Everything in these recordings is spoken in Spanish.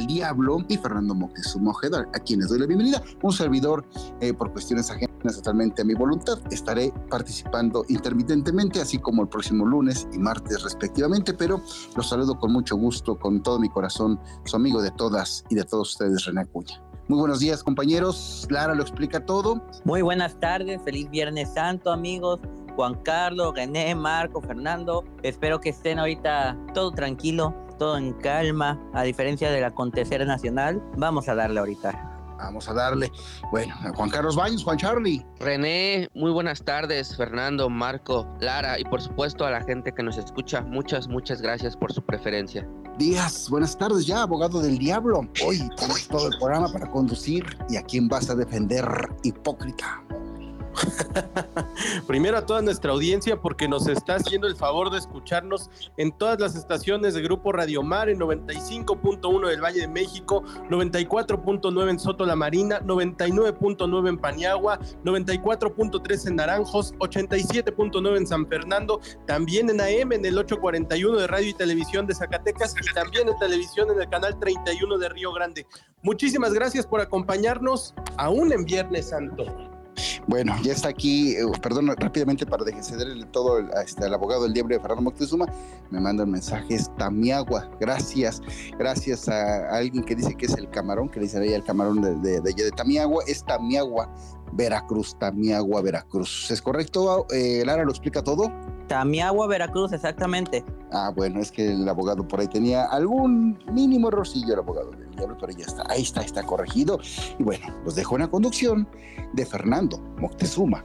Del Diablo y Fernando Moctezuma Ojeda, a quienes doy la bienvenida. Un servidor, eh, por cuestiones ajenas totalmente a mi voluntad, estaré participando intermitentemente, así como el próximo lunes y martes respectivamente, pero los saludo con mucho gusto, con todo mi corazón, su amigo de todas y de todos ustedes, René Acuña. Muy buenos días, compañeros. Lara lo explica todo. Muy buenas tardes, feliz Viernes Santo, amigos. Juan Carlos, René, Marco, Fernando. Espero que estén ahorita todo tranquilo, todo en calma, a diferencia del acontecer nacional. Vamos a darle ahorita. Vamos a darle. Bueno, Juan Carlos Baños, Juan Charlie. René, muy buenas tardes. Fernando, Marco, Lara y por supuesto a la gente que nos escucha. Muchas, muchas gracias por su preferencia. Días, buenas tardes ya, abogado del diablo. Hoy tienes todo el programa para conducir y a quién vas a defender, hipócrita. Primero a toda nuestra audiencia porque nos está haciendo el favor de escucharnos en todas las estaciones de Grupo Radio Mar en 95.1 del Valle de México, 94.9 en Soto La Marina, 99.9 en Paniagua, 94.3 en Naranjos, 87.9 en San Fernando, también en AM en el 841 de Radio y Televisión de Zacatecas y también en televisión en el canal 31 de Río Grande. Muchísimas gracias por acompañarnos aún en Viernes Santo. Bueno, ya está aquí, eh, perdón, rápidamente para cederle todo este, al abogado del diablo de Fernando Moctezuma, me mandan mensajes, Tamiagua, gracias, gracias a, alguien que dice que es el camarón, que le dice ahí el camarón de, de, de, de Tamiagua, es Tamiagua, Veracruz, Tamiagua, Veracruz. ¿Es correcto? Eh, Lara lo explica todo. Tamiagua, Veracruz, exactamente. Ah, bueno, es que el abogado por ahí tenía algún mínimo errorcillo, el abogado del diablo, pero ya está, ahí está, está corregido. Y bueno, los dejo en la conducción de Fernando Moctezuma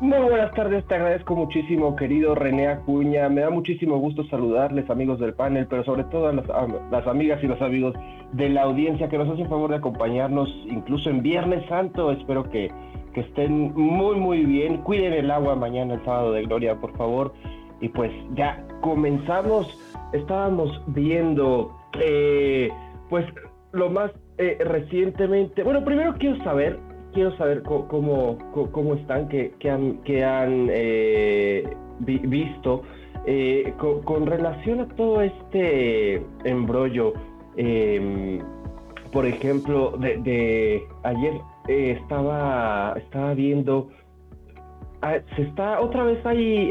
Muy buenas tardes, te agradezco muchísimo, querido René Acuña. Me da muchísimo gusto saludarles, amigos del panel, pero sobre todo a las, a las, amigas y los amigos de la audiencia que nos hacen favor de acompañarnos, incluso en Viernes Santo. Espero que, que estén muy, muy bien. Cuiden el agua mañana, el sábado de Gloria, por favor. Y pues ya comenzamos. Estábamos viendo, eh, pues, lo más eh, recientemente. Bueno, primero quiero saber quiero saber cómo, cómo, cómo están, qué, qué han, qué han eh, vi, visto eh, con, con, relación a todo este embrollo. Eh, por ejemplo, de, de ayer eh, estaba, estaba viendo, ah, se está otra vez ahí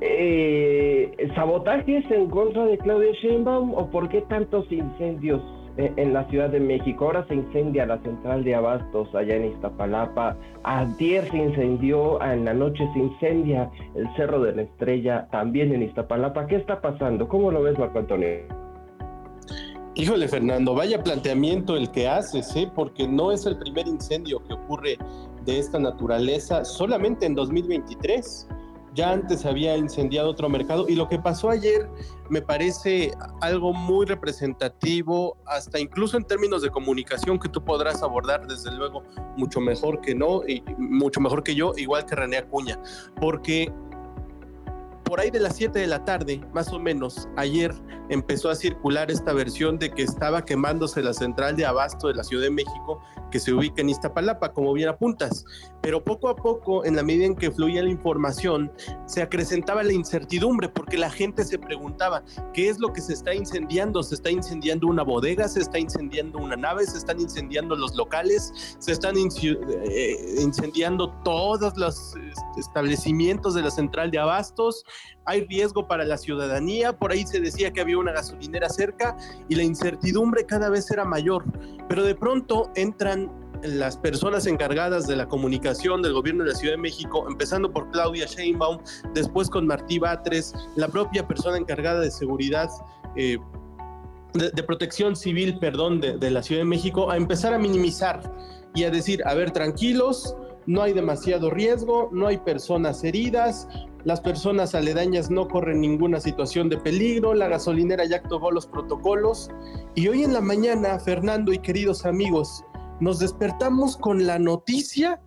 eh, sabotajes en contra de Claudia Sheinbaum o por qué tantos incendios en la Ciudad de México. Ahora se incendia la central de abastos allá en Iztapalapa. Ayer se incendió, en la noche se incendia el Cerro de la Estrella también en Iztapalapa. ¿Qué está pasando? ¿Cómo lo ves, Marco Antonio? Híjole, Fernando, vaya planteamiento el que haces, ¿eh? porque no es el primer incendio que ocurre de esta naturaleza solamente en 2023 ya antes había incendiado otro mercado y lo que pasó ayer me parece algo muy representativo, hasta incluso en términos de comunicación que tú podrás abordar desde luego mucho mejor que no, y mucho mejor que yo, igual que René Acuña, porque por ahí de las 7 de la tarde, más o menos, ayer empezó a circular esta versión de que estaba quemándose la central de abasto de la Ciudad de México que se ubica en Iztapalapa, como bien apuntas. Pero poco a poco, en la medida en que fluía la información, se acrecentaba la incertidumbre porque la gente se preguntaba, ¿qué es lo que se está incendiando? ¿Se está incendiando una bodega? ¿Se está incendiando una nave? ¿Se están incendiando los locales? ¿Se están eh, incendiando todos los establecimientos de la central de abastos? Hay riesgo para la ciudadanía, por ahí se decía que había una gasolinera cerca y la incertidumbre cada vez era mayor, pero de pronto entran las personas encargadas de la comunicación del gobierno de la Ciudad de México, empezando por Claudia Sheinbaum, después con Martí Batres, la propia persona encargada de seguridad. Eh, de, protección civil, perdón, de, de la Ciudad de México, a empezar a minimizar y a decir, a ver, tranquilos, no hay demasiado riesgo, no hay personas heridas, las personas aledañas no corren ninguna situación de peligro, la gasolinera ya actuó los protocolos. Y hoy en la mañana, Fernando y queridos amigos, nos despertamos con la noticia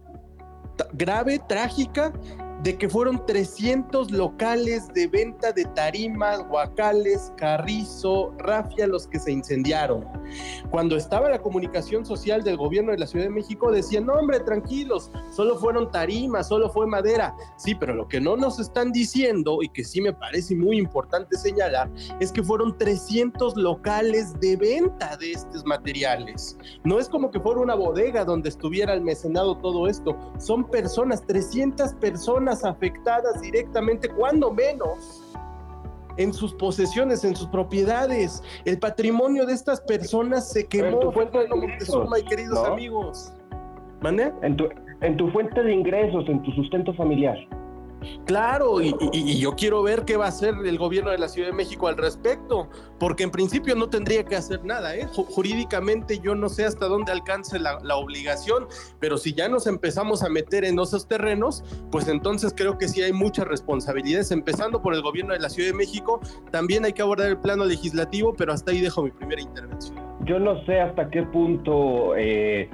grave, trágica, de que fueron 300 locales de venta de tarimas, guacales, carrizo, rafia los que se incendiaron. Cuando estaba la comunicación social del gobierno de la Ciudad de México decían, no hombre, tranquilos, solo fueron tarimas, solo fue madera. Sí, pero lo que no nos están diciendo y que sí me parece muy importante señalar es que fueron 300 locales de venta de estos materiales. No es como que fuera una bodega donde estuviera almacenado todo esto, son personas, 300 personas afectadas directamente, cuando menos, en sus posesiones, en sus propiedades. El patrimonio de estas personas se quemó. queridos amigos. En tu, en tu fuente de ingresos, en tu sustento familiar. Claro, y, yo quiero ver qué va a hacer el gobierno de la Ciudad de México al respecto, porque en principio no tendría que hacer nada, ¿eh? Jurídicamente yo no sé hasta dónde alcance la, obligación, pero si ya nos empezamos a meter en esos terrenos, pues entonces creo que sí hay muchas responsabilidades, empezando por el gobierno de la Ciudad de México, también hay que abordar el plano legislativo, pero hasta ahí dejo mi primera intervención. Yo no sé hasta qué punto... Eh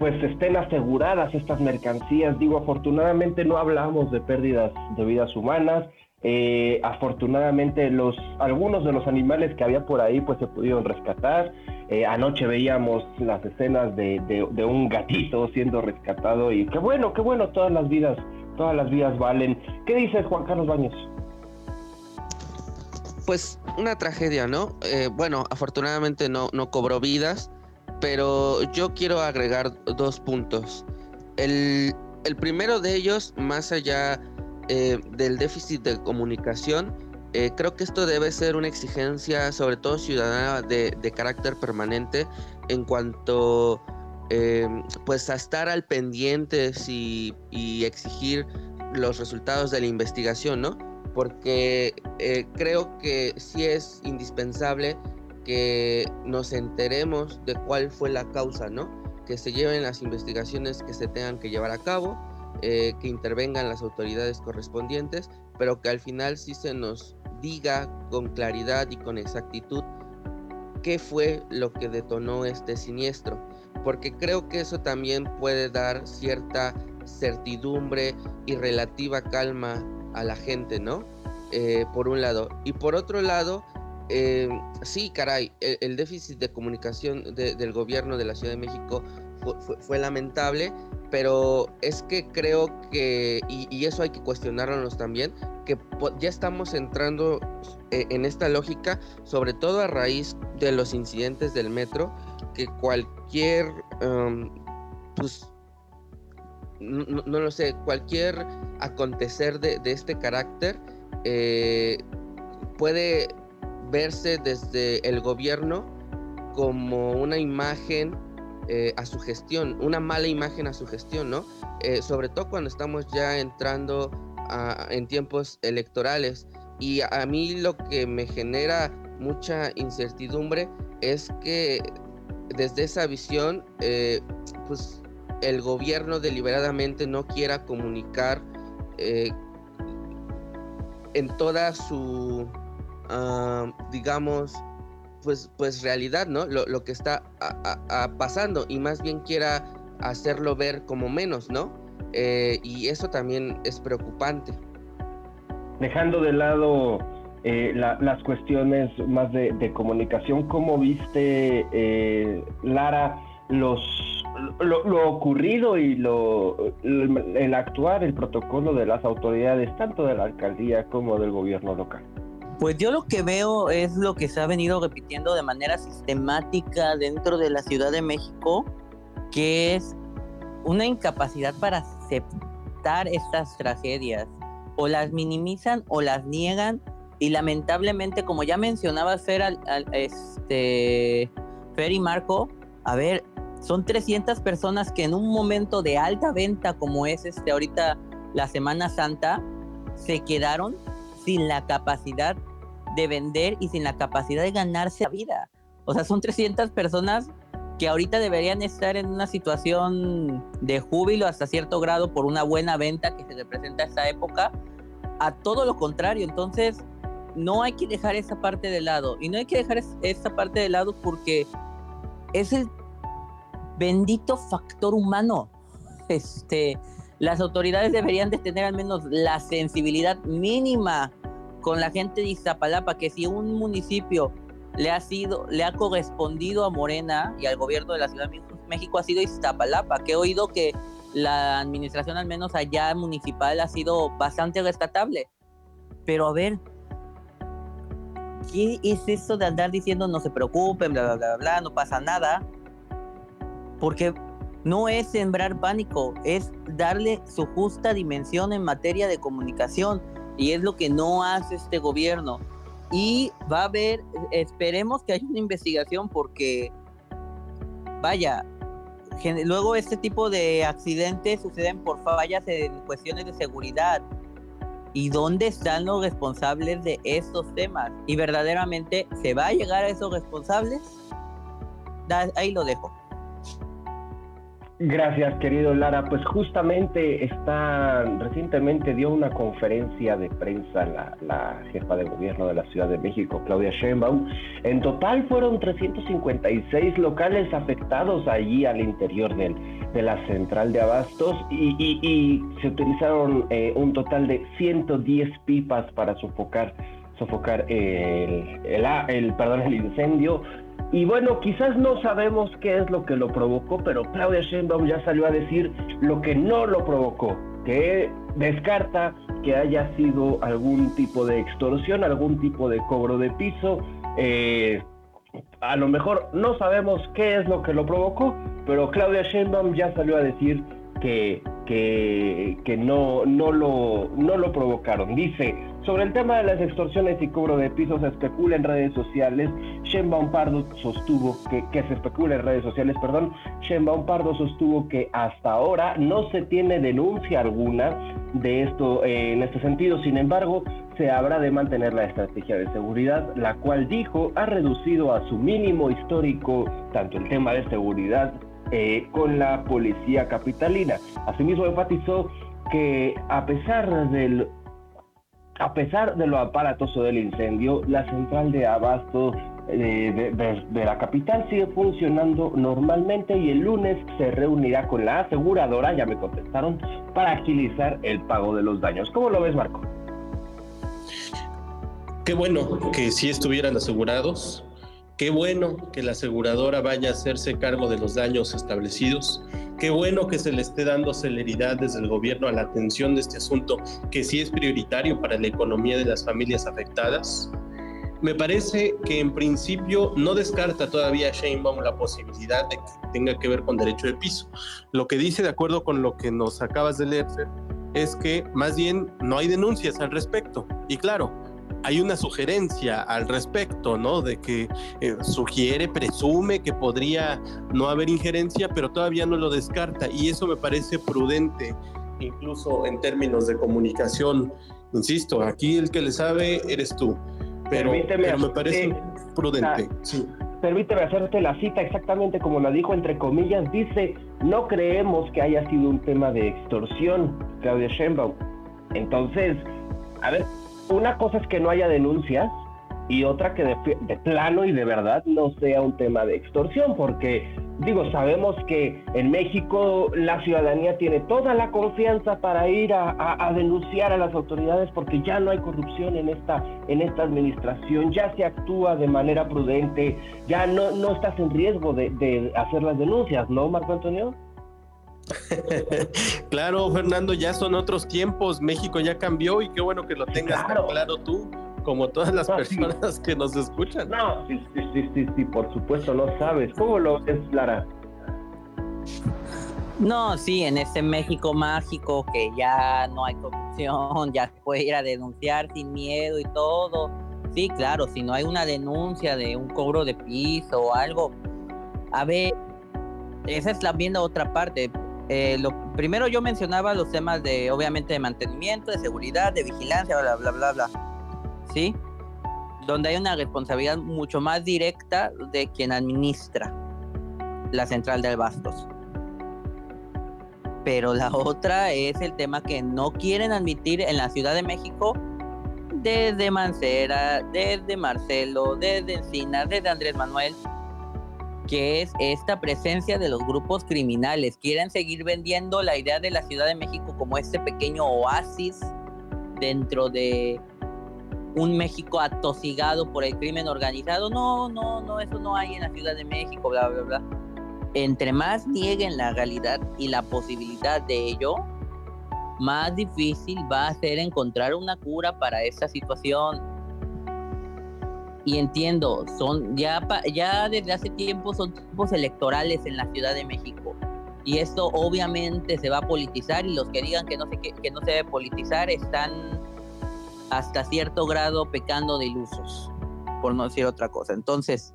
pues estén aseguradas estas mercancías. Digo, afortunadamente no hablamos de pérdidas de vidas humanas. Eh, afortunadamente los algunos de los animales que había por ahí pues se pudieron rescatar. Eh, anoche veíamos las escenas de, de, un gatito siendo rescatado y qué bueno, qué bueno, todas las vidas, todas las vidas valen. ¿Qué dices Juan Carlos Baños? Pues una tragedia, ¿no? Eh, bueno, afortunadamente no, no cobró vidas pero yo quiero agregar dos puntos. El, primero de ellos, más allá eh, del déficit de comunicación, eh, creo que esto debe ser una exigencia, sobre todo ciudadana, de, carácter permanente en cuanto eh, pues a estar al pendiente y, y, exigir los resultados de la investigación, ¿no? Porque creo que sí es indispensable que nos enteremos de cuál fue la causa, ¿no? Que se lleven las investigaciones que se tengan que llevar a cabo, eh, que intervengan las autoridades correspondientes, pero que al final sí se nos diga con claridad y con exactitud qué fue lo que detonó este siniestro, porque creo que eso también puede dar cierta certidumbre y relativa calma a la gente, ¿no? Eh, por un lado. Y por otro lado, eh, sí, caray, el, déficit de comunicación del gobierno de la Ciudad de México fue, lamentable, pero es que creo que, y, eso hay que cuestionarnos también, que ya estamos entrando eh, en esta lógica, sobre todo a raíz de los incidentes del metro, que cualquier, um, pues, no, lo sé, cualquier acontecer de, este carácter eh, puede verse desde el gobierno como una imagen eh, a su gestión, una mala imagen a su gestión, ¿no? Eh, sobre todo cuando estamos ya entrando en tiempos electorales. Y a, mí lo que me genera mucha incertidumbre es que desde esa visión, eh, pues el gobierno deliberadamente no quiera comunicar en toda su digamos, pues, pues realidad, ¿no? Lo, que está pasando y más bien quiera hacerlo ver como menos, ¿no? Eh, y eso también es preocupante. Dejando de lado eh, las cuestiones más de, comunicación, ¿cómo viste, eh, Lara, los, lo, ocurrido y lo, el actuar, el protocolo de las autoridades, tanto de la alcaldía como del gobierno local? Pues yo lo que veo es lo que se ha venido repitiendo de manera sistemática dentro de la Ciudad de México, que es una incapacidad para aceptar estas tragedias. O las minimizan o las niegan. Y lamentablemente, como ya mencionaba Fer, al, este, Fer y Marco, a ver, son 300 personas que en un momento de alta venta como es este ahorita la Semana Santa, se quedaron sin la capacidad de vender y sin la capacidad de ganarse la vida. O sea, son 300 personas que ahorita deberían estar en una situación de júbilo hasta cierto grado por una buena venta que se representa a esta época, a todo lo contrario. Entonces, no hay que dejar esa parte de lado. Y no hay que dejar esa parte de lado porque es el bendito factor humano. Este, las autoridades deberían de tener al menos la sensibilidad mínima con la gente de Iztapalapa, que si un municipio le ha sido, le ha correspondido a Morena y al gobierno de la Ciudad de México ha sido Iztapalapa, que he oído que la administración al menos allá municipal ha sido bastante rescatable. Pero a ver, ¿qué es eso de andar diciendo no se preocupen, bla, bla, bla, bla, no pasa nada? Porque no es sembrar pánico, es darle su justa dimensión en materia de comunicación. Y es lo que no hace este gobierno y va a haber, esperemos que haya una investigación porque, vaya, luego este tipo de accidentes suceden por fallas en cuestiones de seguridad. ¿Y dónde están los responsables de estos temas? ¿Y verdaderamente se va a llegar a esos responsables? ahí lo dejo. Gracias, querido Lara. Pues justamente está, recientemente dio una conferencia de prensa la, jefa de gobierno de la Ciudad de México, Claudia Sheinbaum. En total fueron 356 locales afectados allí al interior del, de la central de abastos y, se utilizaron eh, un total de 110 pipas para sofocar sofocar el, el, el, perdón, el incendio. Y bueno, quizás no sabemos qué es lo que lo provocó, pero Claudia Sheinbaum ya salió a decir lo que no lo provocó, que descarta que haya sido algún tipo de extorsión, algún tipo de cobro de piso. Eh, a lo mejor no sabemos qué es lo que lo provocó, pero Claudia Sheinbaum ya salió a decir que, que, que no, no, lo, no lo provocaron. Dice, sobre el tema de las extorsiones y cobro de pisos especula en redes sociales. Sheinbaum Pardo sostuvo que, que se especula en redes sociales, perdón. Sheinbaum Pardo sostuvo que hasta ahora no se tiene denuncia alguna de esto eh, en este sentido. Sin embargo, se habrá de mantener la estrategia de seguridad, la cual dijo ha reducido a su mínimo histórico tanto el tema de seguridad eh, con la policía capitalina. Asimismo enfatizó que a pesar del a pesar de lo aparatoso del incendio, la central de abasto eh, de, la capital sigue funcionando normalmente y el lunes se reunirá con la aseguradora, ya me contestaron, para agilizar el pago de los daños. ¿Cómo lo ves, Marco? Qué bueno que sí estuvieran asegurados, Qué bueno que la aseguradora vaya a hacerse cargo de los daños establecidos. Qué bueno que se le esté dando celeridad desde el gobierno a la atención de este asunto, que sí es prioritario para la economía de las familias afectadas. Me parece que en principio no descarta todavía Sheinbaum la posibilidad de que tenga que ver con derecho de piso. Lo que dice, de acuerdo con lo que nos acabas de leer, es que más bien no hay denuncias al respecto. Y claro, hay una sugerencia al respecto, ¿no? De que eh, sugiere, presume que podría no haber injerencia, pero todavía no lo descarta y eso me parece prudente, incluso en términos de comunicación. Insisto, aquí el que le sabe eres tú, pero, me parece prudente. Permíteme hacerte la cita exactamente como la dijo, entre comillas, dice, no creemos que haya sido un tema de extorsión, Claudia Sheinbaum. Entonces, a ver, una cosa es que no haya denuncias y otra que de, plano y de verdad no sea un tema de extorsión, porque digo, sabemos que en México la ciudadanía tiene toda la confianza para ir a, denunciar a las autoridades porque ya no hay corrupción en esta, en esta administración, ya se actúa de manera prudente, ya no, no estás en riesgo de, hacer las denuncias, ¿no, Marco Antonio? claro, Fernando, ya son otros tiempos. México ya cambió y qué bueno que lo tengas claro, tú, como todas las personas que nos escuchan. No, sí, sí, sí, sí, por supuesto, lo sabes. ¿Cómo lo es, Lara? No, sí, en ese México mágico que ya no hay corrupción, ya se puede ir a denunciar sin miedo y todo. Sí, claro, si no hay una denuncia de un cobro de piso o algo, a ver, esa es la otra parte. Eh, lo primero yo mencionaba los temas de, obviamente, de mantenimiento, de seguridad, de vigilancia, bla, bla, bla, bla. ¿Sí? Donde hay una responsabilidad mucho más directa de quien administra. la central de Bastos. Pero la otra es el tema que no quieren admitir en la Ciudad de México desde Mancera, desde Marcelo, desde Encina, desde Andrés Manuel, que es esta presencia de los grupos criminales. Quieren seguir vendiendo la idea de la Ciudad de México como este pequeño oasis dentro de un México atosigado por el crimen organizado. No, no, no, eso no hay en la Ciudad de México, bla, bla, bla. Entre más nieguen la realidad y la posibilidad de ello, más difícil va a ser encontrar una cura para esta situación. Y entiendo, son ya, ya desde hace tiempo son tiempos electorales en la Ciudad de México. Y esto obviamente se va a politizar y los que digan que no se, que no se debe politizar están hasta cierto grado pecando de ilusos, por no decir otra cosa. Entonces,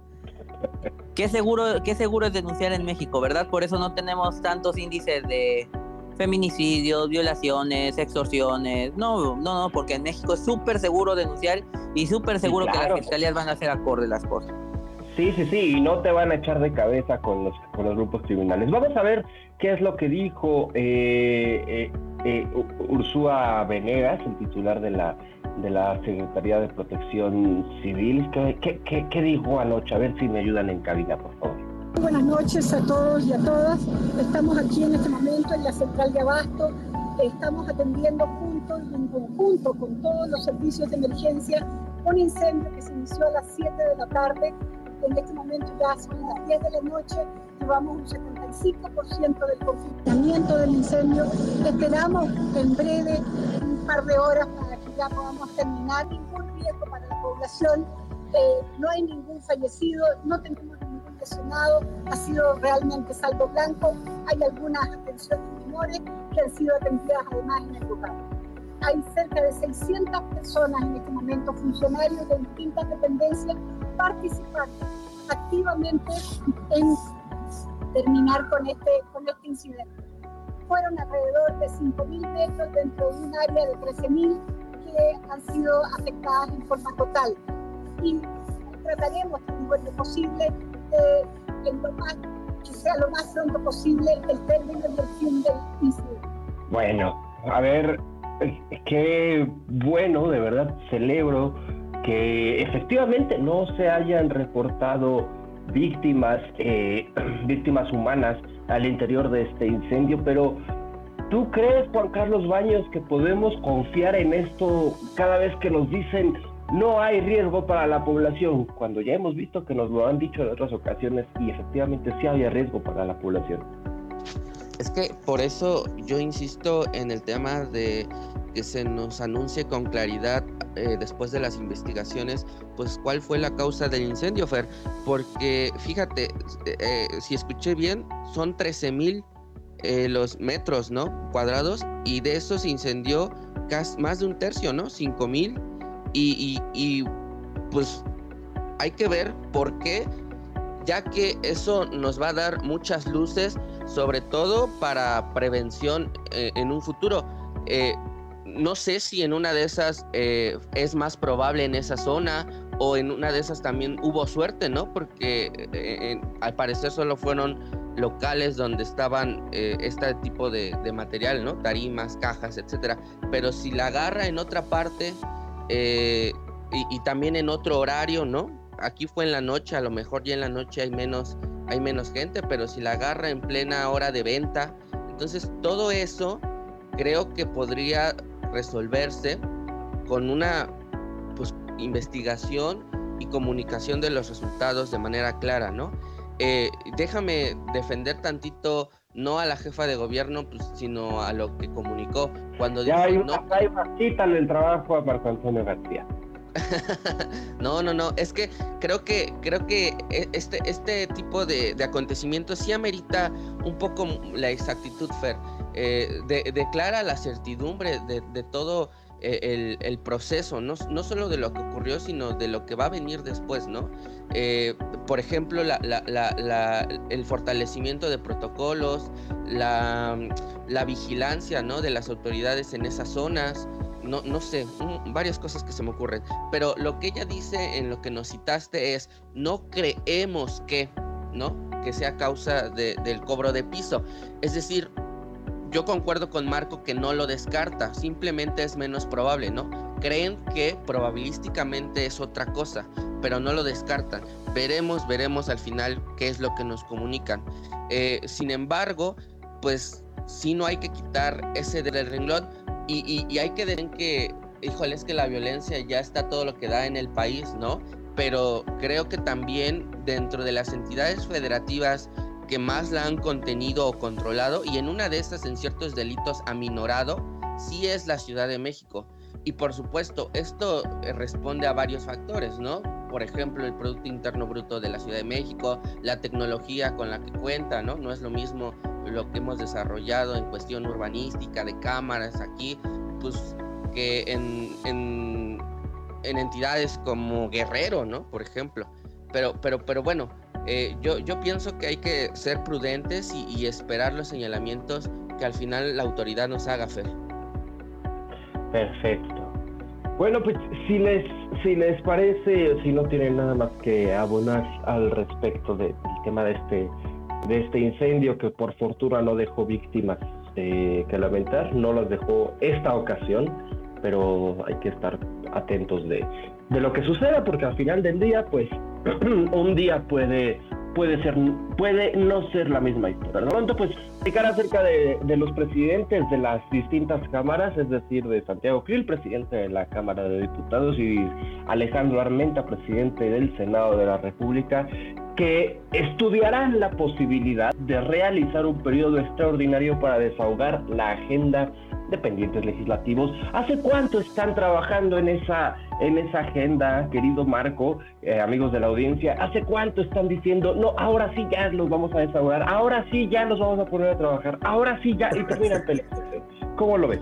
¿qué seguro, qué seguro es denunciar en México, verdad? Por eso no tenemos tantos índices de, feminicidios, violaciones, extorsiones. No, no, no, porque en México es súper seguro denunciar y súper seguro que las fiscalías van a hacer acorde las cosas. Sí, sí, sí, y no te van a echar de cabeza con los, con los grupos criminales. Vamos a ver qué es lo que dijo eh, eh, eh Ursúa Venegas, el titular de la, de la Secretaría de Protección Civil. ¿Qué, qué, qué, qué dijo anoche? A ver si me ayudan en cabina, por favor. Buenas noches a todos y a todas. Estamos aquí en este momento en la central de Abasto. Estamos atendiendo juntos y en conjunto con todos los servicios de emergencia un incendio que se inició a las 7 de la tarde. En este momento ya son las 10 de la noche. Llevamos un 75% del confinamiento del incendio. Esperamos en breve un par de horas para que ya podamos terminar. Ningún riesgo para la población. Eh, no hay ningún fallecido, no tenemos ha sido realmente salvo blanco. Hay algunas atenciones menores que han sido atendidas además en el lugar. Hay cerca de 600 personas en este momento, funcionarios de distintas dependencias, participando activamente en terminar con este, con este incidente. Fueron alrededor de 5.000 metros dentro de un área de 13.000 que han sido afectadas en forma total. Y trataremos, lo posible, que sea lo más pronto posible el término del. Bueno, a ver, qué bueno, de verdad celebro que efectivamente no se hayan reportado víctimas, eh, víctimas humanas al interior de este incendio, pero ¿tú crees, Juan Carlos Baños, que podemos confiar en esto cada vez que nos dicen no hay riesgo para la población, cuando ya hemos visto que nos lo han dicho en otras ocasiones y efectivamente sí había riesgo para la población. Es que por eso yo insisto en el tema de que se nos anuncie con claridad eh, después de las investigaciones, pues cuál fue la causa del incendio, Fer. Porque fíjate, eh, si escuché bien, son 13 mil eh, los metros, ¿no? Cuadrados y de eso se incendió más de un tercio, ¿no? 5 mil y, pues hay que ver por qué, ya que eso nos va a dar muchas luces, sobre todo para prevención eh, en un futuro. Eh, no sé si en una de esas eh, es más probable en esa zona o en una de esas también hubo suerte, ¿no? Porque al parecer solo fueron locales donde estaban este tipo de, de, material, ¿no? Tarimas, cajas, etcétera. Pero si la agarra en otra parte, eh, y, también en otro horario, ¿no? Aquí fue en la noche, a lo mejor ya en la noche hay menos, hay menos gente, pero si la agarra en plena hora de venta, entonces todo eso creo que podría resolverse con una pues, investigación y comunicación de los resultados de manera clara, ¿no? Eh, déjame defender tantito no a la jefa de gobierno, pues, sino a lo que comunicó. Cuando ya hay una, no, hay en el trabajo a Marco Antonio García. no, no, no, es que creo que creo que e, este, este tipo de, acontecimientos sí amerita un poco la exactitud, Fer. Eh, declara la certidumbre de, de todo eh, el, proceso, no, no, solo de lo que ocurrió, sino de lo que va a venir después, ¿no? Eh, por ejemplo, el fortalecimiento de protocolos, la, vigilancia, ¿no? De las autoridades en esas zonas, no, no sé, varias cosas que se me ocurren. Pero lo que ella dice en lo que nos citaste es, no creemos que, ¿no? que sea causa del cobro de piso. Es decir, yo concuerdo con Marco que no lo descarta, simplemente es menos probable, ¿no? Creen que probabilísticamente es otra cosa, pero no lo descartan. Veremos, veremos al final qué es lo que nos comunican. Eh, sin embargo, pues sí no hay que quitar ese del renglón y, y hay que decir que, híjole, es que la violencia ya está todo lo que da en el país, ¿no? Pero creo que también dentro de las entidades federativas que más la han contenido o controlado y en una de estas en ciertos delitos aminorado, sí es la Ciudad de México. Y por supuesto, esto eh, responde a varios factores, ¿no? Por ejemplo, el Producto Interno Bruto de la Ciudad de México, la tecnología con la que cuenta, ¿no? No es lo mismo lo que hemos desarrollado en cuestión urbanística, de cámaras aquí, pues que en, en, en entidades como Guerrero, ¿no? Por ejemplo. Pero, pero, pero bueno, eh, yo, yo pienso que hay que ser prudentes y, esperar los señalamientos que al final la autoridad nos haga, Fer. Perfecto. Bueno, pues si les, si les parece, si no tienen nada más que abonar al respecto del tema de este, de este incendio que por fortuna no dejó víctimas eh, que lamentar, no las dejó esta ocasión, pero hay que estar atentos de, de lo que suceda porque al final del día, pues un día puede puede ser puede no ser la misma historia. ¿no? Entonces, pues explicar acerca de, de, los presidentes de las distintas cámaras, es decir, de Santiago Krill, presidente de la Cámara de Diputados, y Alejandro Armenta, presidente del Senado de la República, que estudiarán la posibilidad de realizar un periodo extraordinario para desahogar la agenda de pendientes legislativos. ¿Hace cuánto están trabajando en esa en esa agenda, querido Marco, eh, amigos de la audiencia, ¿hace cuánto están diciendo, no, ahora sí ya los vamos a desahogar, ahora sí ya los vamos a poner a trabajar, ahora sí ya, y terminan peleándose? ¿Cómo lo ves?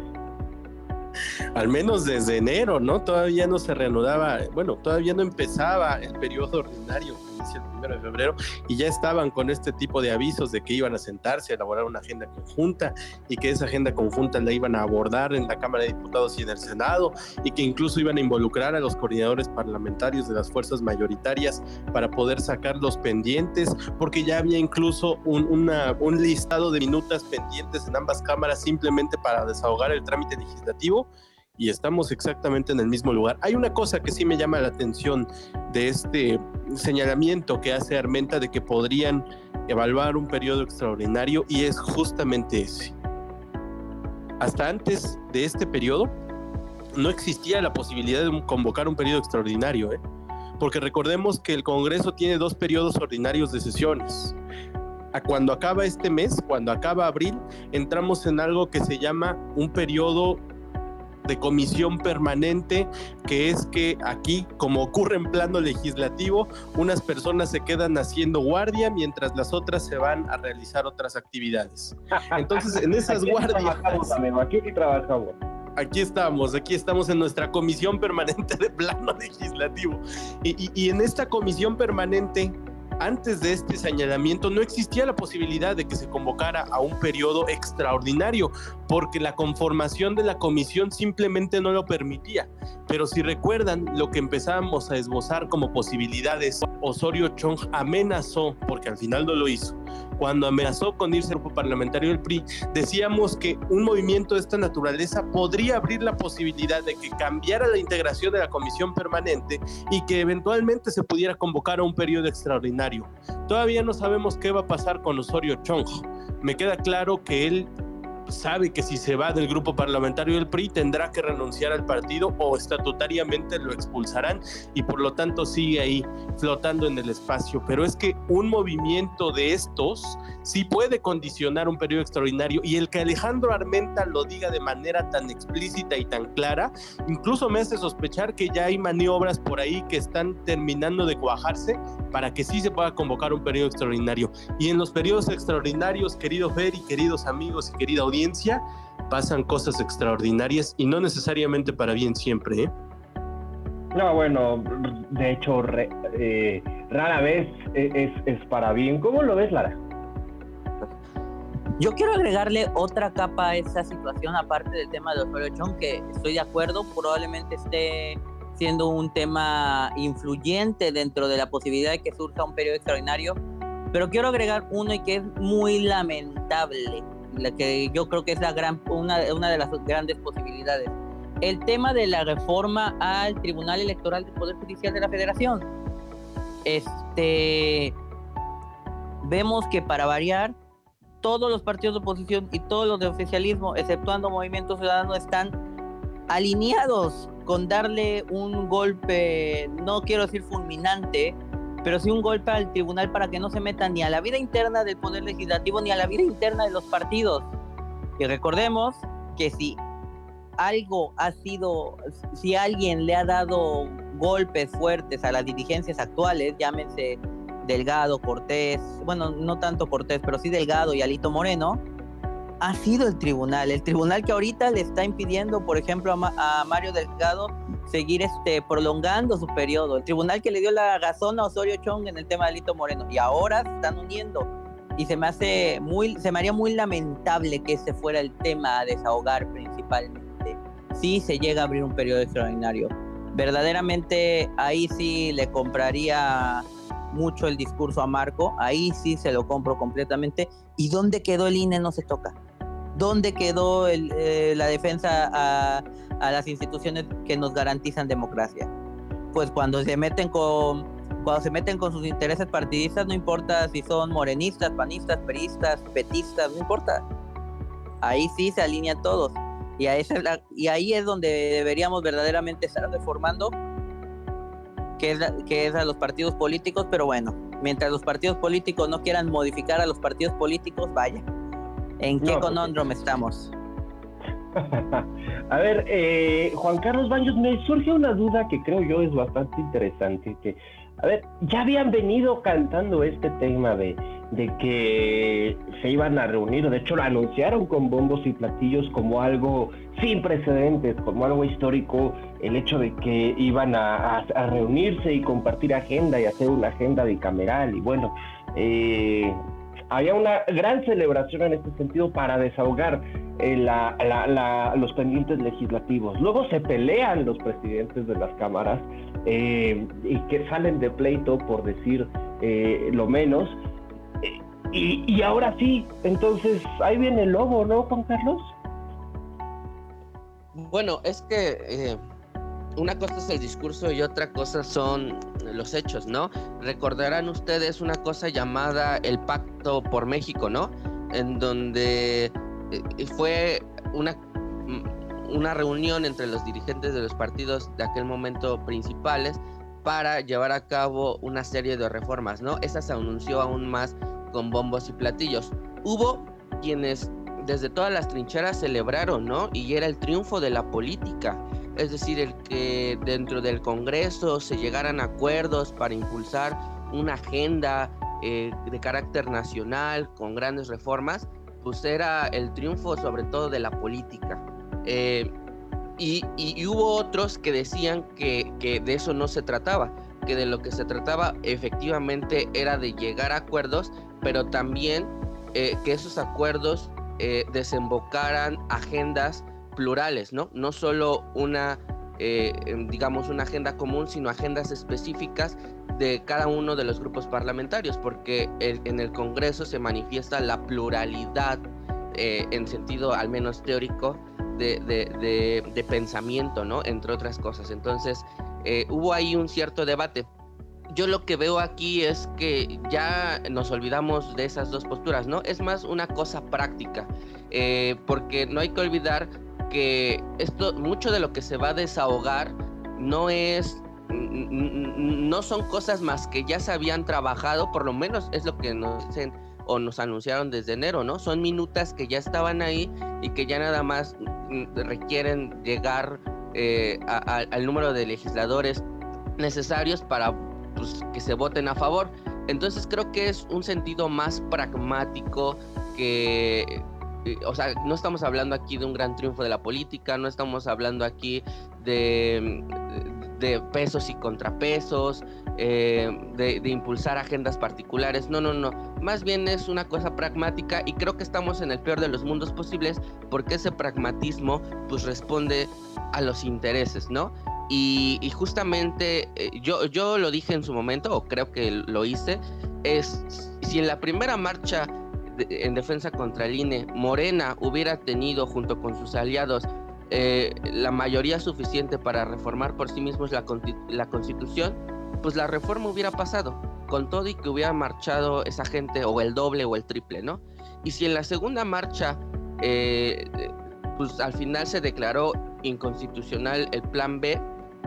Al menos desde enero, ¿no? Todavía no se reanudaba, bueno, todavía no empezaba el periodo ordinario el primero de febrero, y ya estaban con este tipo de avisos de que iban a sentarse a elaborar una agenda conjunta y que esa agenda conjunta la iban a abordar en la Cámara de Diputados y en el Senado, y que incluso iban a involucrar a los coordinadores parlamentarios de las fuerzas mayoritarias para poder sacar los pendientes, porque ya había incluso un, un listado de minutas pendientes en ambas cámaras simplemente para desahogar el trámite legislativo y estamos exactamente en el mismo lugar. Hay una cosa que sí me llama la atención de este señalamiento que hace Armenta de que podrían evaluar un periodo extraordinario y es justamente ese. Hasta antes de este periodo no existía la posibilidad de convocar un periodo extraordinario, ¿eh? porque recordemos que el Congreso tiene dos periodos ordinarios de sesiones. A cuando acaba este mes, cuando acaba abril, entramos en algo que se llama un periodo de comisión permanente, que es que aquí, como ocurre en plano legislativo, unas personas se quedan haciendo guardia mientras las otras se van a realizar otras actividades. Entonces, en esas guardias... aquí trabajamos. Aquí estamos, aquí estamos en nuestra comisión permanente de plano legislativo. Y, y en esta comisión permanente antes de este señalamiento no existía la posibilidad de que se convocara a un periodo extraordinario, porque la conformación de la comisión simplemente no lo permitía. Pero si recuerdan lo que empezamos a esbozar como posibilidades, Osorio Chong amenazó, porque al final no lo hizo, cuando amenazó con irse al grupo parlamentario del PRI, decíamos que un movimiento de esta naturaleza podría abrir la posibilidad de que cambiara la integración de la comisión permanente y que eventualmente se pudiera convocar a un periodo extraordinario. Todavía no sabemos qué va a pasar con Osorio Chong. Me queda claro que él sabe que si se va del grupo parlamentario del PRI tendrá que renunciar al partido o estatutariamente lo expulsarán y por lo tanto sigue ahí flotando en el espacio. Pero es que un movimiento de estos sí puede condicionar un periodo extraordinario y el que Alejandro Armenta lo diga de manera tan explícita y tan clara, incluso me hace sospechar que ya hay maniobras por ahí que están terminando de cuajarse para que sí se pueda convocar un periodo extraordinario. Y en los periodos extraordinarios, querido Fer y queridos amigos y querida audiencia, pasan cosas extraordinarias y no necesariamente para bien siempre. ¿eh? No, bueno, de hecho, eh, rara vez e-, es, es, para bien. ¿Cómo lo ves, Lara? Yo quiero agregarle otra capa a esa situación, aparte del tema de Osorio Chong, que estoy de acuerdo, probablemente esté siendo un tema influyente dentro de la posibilidad de que surja un periodo extraordinario, Pero quiero agregar uno y que es muy lamentable, la que yo creo que es la gran, una, una de las grandes posibilidades. El tema de la reforma al Tribunal Electoral del Poder Judicial de la Federación. Este, vemos que para variar, todos los partidos de oposición y todos los de oficialismo, exceptuando Movimiento Ciudadano, están alineados con darle un golpe, no quiero decir fulminante, pero sí un golpe al tribunal para que no se meta ni a la vida interna del Poder Legislativo ni a la vida interna de los partidos. Y recordemos que si algo ha sido, si alguien le ha dado golpes fuertes a las dirigencias actuales, llámense Delgado, Cortés, bueno, no tanto Cortés, pero sí Delgado y Alito Moreno, ha sido el tribunal. El tribunal que ahorita le está impidiendo, por ejemplo, a, Mario Delgado seguir este, prolongando su periodo. El tribunal que le dio la razón a Osorio Chong en el tema de Alito Moreno. Y ahora se están uniendo. Y se me hace muy, se me haría muy lamentable que ese fuera el tema a desahogar principalmente. Si se llega a abrir un periodo extraordinario. Verdaderamente ahí sí le compraría mucho el discurso a Marco, ahí sí se lo compro completamente. ¿Y dónde quedó el INE? No se toca. ¿Dónde quedó eh, la defensa a, las instituciones que nos garantizan democracia? Pues cuando se meten con cuando se meten con sus intereses partidistas, no importa si son morenistas, panistas, peristas, petistas, no importa. Ahí sí se alinean todos. Y, y ahí es donde deberíamos verdaderamente estar reformando, que es, que es a los partidos políticos, pero bueno, mientras los partidos políticos no quieran modificar a los partidos políticos, vaya. ¿En qué no, estamos? a ver, eh, Juan Carlos Baños, me surge una duda que creo yo es bastante interesante. Que, a ver, ya habían venido cantando este tema de, de que se iban a reunir, de hecho lo anunciaron con bombos y platillos como algo sin precedentes, como algo histórico, el hecho de que iban a, a reunirse y compartir agenda y hacer una agenda bicameral y bueno, eh, había una gran celebración en este sentido para desahogar eh, los pendientes legislativos. Luego se pelean los presidentes de las cámaras eh, y que salen de pleito por decir eh, lo menos. Y, y, ahora sí, entonces ahí viene el lobo, ¿no, Juan Carlos? Bueno, es que una cosa es el discurso y otra cosa son los hechos, ¿no? Recordarán ustedes una cosa llamada el Pacto por México, ¿no? En donde eh, fue una, mm, una reunión entre los dirigentes de los partidos de aquel momento principales para llevar a cabo una serie de reformas, ¿no? Esa se anunció aún más con bombos y platillos. Hubo quienes desde todas las trincheras celebraron, ¿no? Y era el triunfo de la política es decir, el que dentro del Congreso se llegaran acuerdos para impulsar una agenda eh, de carácter nacional con grandes reformas, pues era el triunfo sobre todo de la política. Eh, y, hubo otros que decían que, de eso no se trataba, que de lo que se trataba efectivamente era de llegar a acuerdos, pero también eh, que esos acuerdos desembocaran agendas plurales, ¿no? No solo una, eh, digamos, una agenda común, sino agendas específicas de cada uno de los grupos parlamentarios, porque en el Congreso se manifiesta la pluralidad eh, en sentido al menos teórico de, de, pensamiento, ¿no? Entre otras cosas. Entonces, eh, hubo ahí un cierto debate. Yo lo que veo aquí es que ya nos olvidamos de esas dos posturas, ¿no? Es más una cosa práctica, porque no hay que olvidar que esto, mucho de lo que se va a desahogar no es, no son cosas más que ya se habían trabajado, por lo menos es lo que nos dicen o nos anunciaron desde enero, ¿no? Son minutas que ya estaban ahí y que ya nada más requieren llegar eh, al número de legisladores necesarios para pues, que se voten a favor. Entonces creo que es un sentido más pragmático que, o sea, no estamos hablando aquí de un gran triunfo de la política, no estamos hablando aquí de, de pesos y contrapesos, eh, de, impulsar agendas particulares, no, no, no, más bien es una cosa pragmática y creo que estamos en el peor de los mundos posibles porque ese pragmatismo pues responde a los intereses, ¿no? Y, justamente eh, yo, yo lo dije en su momento, o creo que lo hice, es si en la primera marcha en defensa contra el INE, Morena hubiera tenido junto con sus aliados eh, la mayoría suficiente para reformar por sí mismos la, la constitución, pues la reforma hubiera pasado, con todo y que hubiera marchado esa gente o el doble o el triple, ¿no? Y si en la segunda marcha, eh, pues al final se declaró inconstitucional el plan B,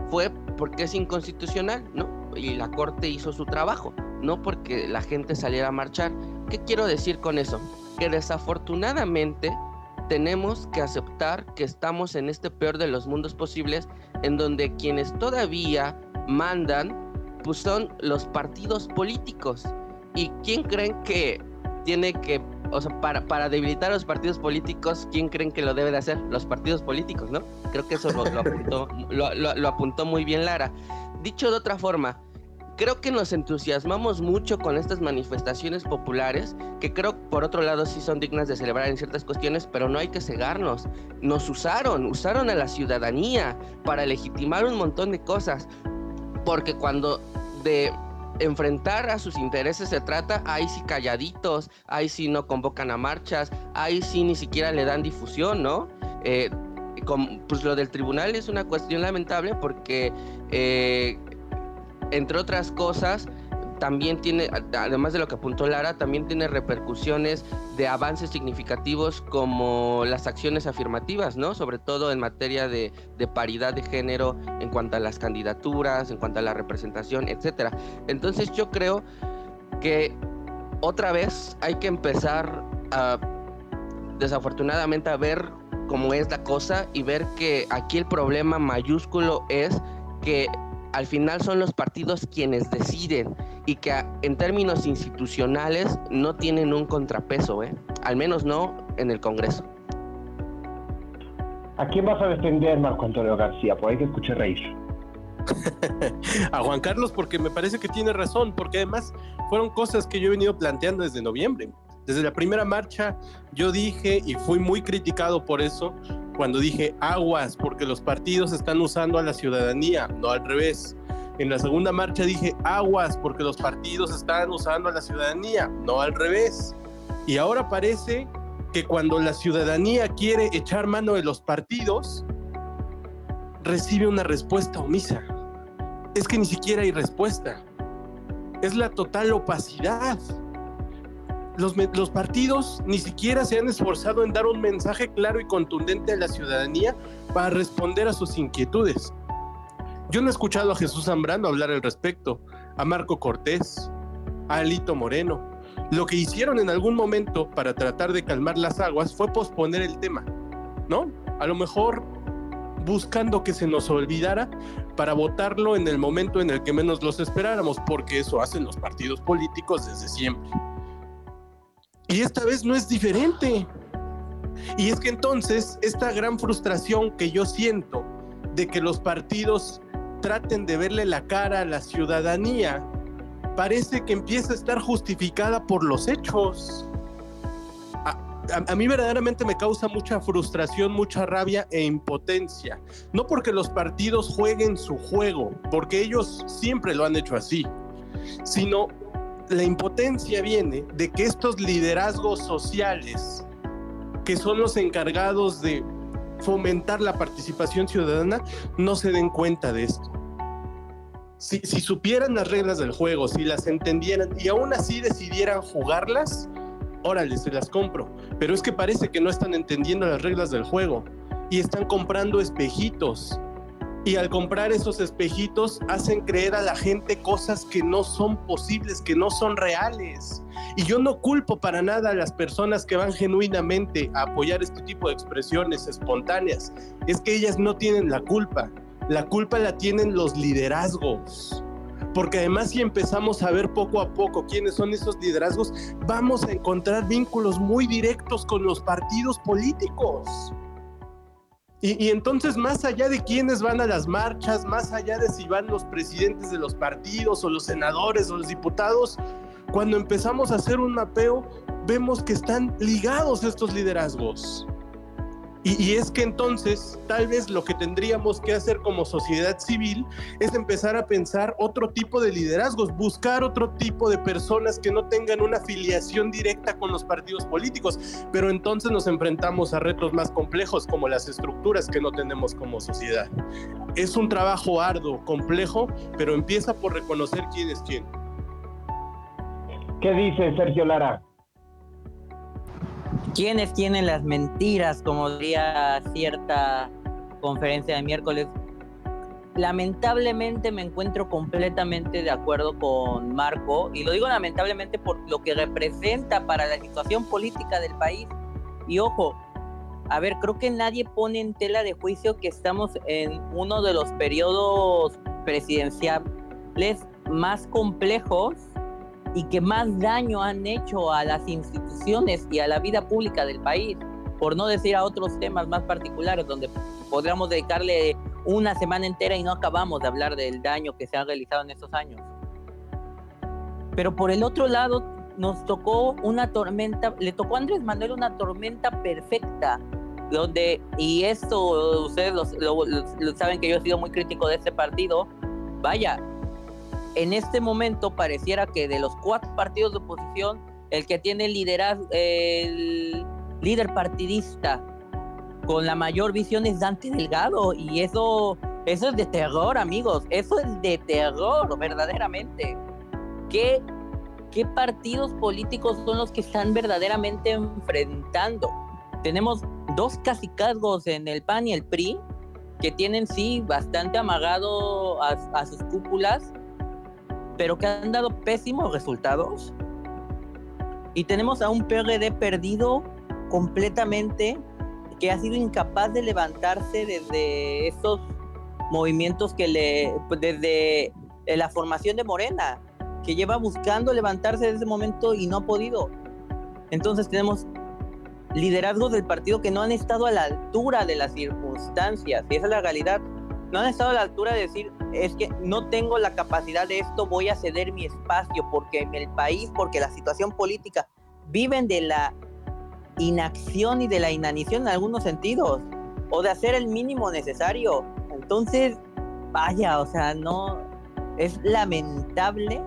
fue porque es inconstitucional, ¿no? Y la Corte hizo su trabajo, no porque la gente saliera a marchar. ¿Qué quiero decir con eso? Que desafortunadamente tenemos que aceptar que estamos en este peor de los mundos posibles, en donde quienes todavía mandan, pues son los partidos políticos. ¿Y quién creen que tiene que, o sea, para, para debilitar a los partidos políticos, quién creen que lo debe de hacer? Los partidos políticos, ¿no? Creo que eso lo, apuntó, lo apuntó muy bien Lara. Dicho de otra forma, creo que nos entusiasmamos mucho con estas manifestaciones populares, que creo por otro lado sí son dignas de celebrar en ciertas cuestiones, pero no hay que cegarnos. Nos usaron, usaron a la ciudadanía para legitimar un montón de cosas, porque cuando de enfrentar a sus intereses se trata, ahí sí calladitos, ahí sí no convocan a marchas, ahí sí ni siquiera le dan difusión, ¿no? Eh, pues lo del tribunal es una cuestión lamentable porque eh, entre otras cosas, también tiene, además de lo que apuntó Lara, también tiene repercusiones de avances significativos como las acciones afirmativas, ¿no? Sobre todo en materia de, paridad de género, en cuanto a las candidaturas, en cuanto a la representación, etcétera. Entonces yo creo que otra vez hay que empezar a, desafortunadamente, a ver cómo es la cosa y ver que aquí el problema mayúsculo es que al final son los partidos quienes deciden y que en términos institucionales no tienen un contrapeso, ¿eh? al menos no en el Congreso. ¿A quién vas a defender, Marco Antonio García? Por ahí que escuché reír. a Juan Carlos porque me parece que tiene razón, porque además fueron cosas que yo he venido planteando desde noviembre. Desde la primera marcha yo dije y fui muy criticado por eso cuando dije aguas porque los partidos están usando a la ciudadanía, no al revés. En la segunda marcha dije aguas porque los partidos están usando a la ciudadanía, no al revés. Y ahora parece que cuando la ciudadanía quiere echar mano de los partidos, recibe una respuesta omisa. Es que ni siquiera hay respuesta. Es la total opacidad los, partidos ni siquiera se han esforzado en dar un mensaje claro y contundente a la ciudadanía para responder a sus inquietudes. Yo no he escuchado a Jesús Zambrano hablar al respecto, a Marco Cortés, a Alito Moreno. Lo que hicieron en algún momento para tratar de calmar las aguas fue posponer el tema, ¿no? A lo mejor buscando que se nos olvidara para votarlo en el momento en el que menos los esperáramos, porque eso hacen los partidos políticos desde siempre. Y esta vez no es diferente. Y es que entonces esta gran frustración que yo siento de que los partidos traten de verle la cara a la ciudadanía, parece que empieza a estar justificada por los hechos. A, mí verdaderamente me causa mucha frustración, mucha rabia e impotencia. No porque los partidos jueguen su juego, porque ellos siempre lo han hecho así, sino la impotencia viene de que estos liderazgos sociales, que son los encargados de fomentar la participación ciudadana, no se den cuenta de esto. Si, supieran las reglas del juego, si las entendieran y aún así decidieran jugarlas, órale, se las compro. Pero es que parece que no están entendiendo las reglas del juego y están comprando espejitos y al comprar esos espejitos hacen creer a la gente cosas que no son posibles, que no son reales. Y yo no culpo para nada a las personas que van genuinamente a apoyar este tipo de expresiones espontáneas. Es que ellas no tienen la culpa. La culpa la tienen los liderazgos. Porque además si empezamos a ver poco a poco quiénes son esos liderazgos, vamos a encontrar vínculos muy directos con los partidos políticos. Y, entonces, más allá de quiénes van a las marchas, más allá de si van los presidentes de los partidos o los senadores o los diputados, cuando empezamos a hacer un mapeo, vemos que están ligados estos liderazgos. Y, es que entonces tal vez lo que tendríamos que hacer como sociedad civil es empezar a pensar otro tipo de liderazgos, buscar otro tipo de personas que no tengan una afiliación directa con los partidos políticos, pero entonces nos enfrentamos a retos más complejos como las estructuras que no tenemos como sociedad. Es un trabajo arduo, complejo, pero empieza por reconocer quién es quién. ¿Qué dice Sergio Lara? ¿Quiénes tienen las mentiras? Como diría cierta conferencia de miércoles. Lamentablemente me encuentro completamente de acuerdo con Marco y lo digo lamentablemente por lo que representa para la situación política del país. Y ojo, a ver, creo que nadie pone en tela de juicio que estamos en uno de los periodos presidenciales más complejos y que más daño han hecho a las instituciones y a la vida pública del país, por no decir a otros temas más particulares donde podríamos dedicarle una semana entera y no acabamos de hablar del daño que se ha realizado en estos años. Pero por el otro lado, nos tocó una tormenta, le tocó a Andrés Manuel una tormenta perfecta, donde, y esto ustedes lo saben que yo he sido muy crítico de este partido, vaya, en este momento pareciera que de los cuatro partidos de oposición, el que tiene liderazgo, el líder partidista con la mayor visión es Dante Delgado y eso, eso es de terror, amigos, eso es de terror, verdaderamente. ¿Qué, qué partidos políticos son los que están verdaderamente enfrentando? Tenemos dos casicazgos en el PAN y el PRI que tienen sí bastante amagado a sus cúpulas pero que han dado pésimos resultados. Y tenemos a un PRD perdido completamente, que ha sido incapaz de levantarse desde esos movimientos que le, pues, desde la formación de Morena, que lleva buscando levantarse desde ese momento y no ha podido. Entonces tenemos liderazgos del partido que no han estado a la altura de las circunstancias, y esa es la realidad no han estado a la altura de decir, es que no tengo la capacidad de esto, voy a ceder mi espacio porque en el país, porque la situación política, viven de la inacción y de la inanición en algunos sentidos, o de hacer el mínimo necesario. Entonces, vaya, o sea, no, es lamentable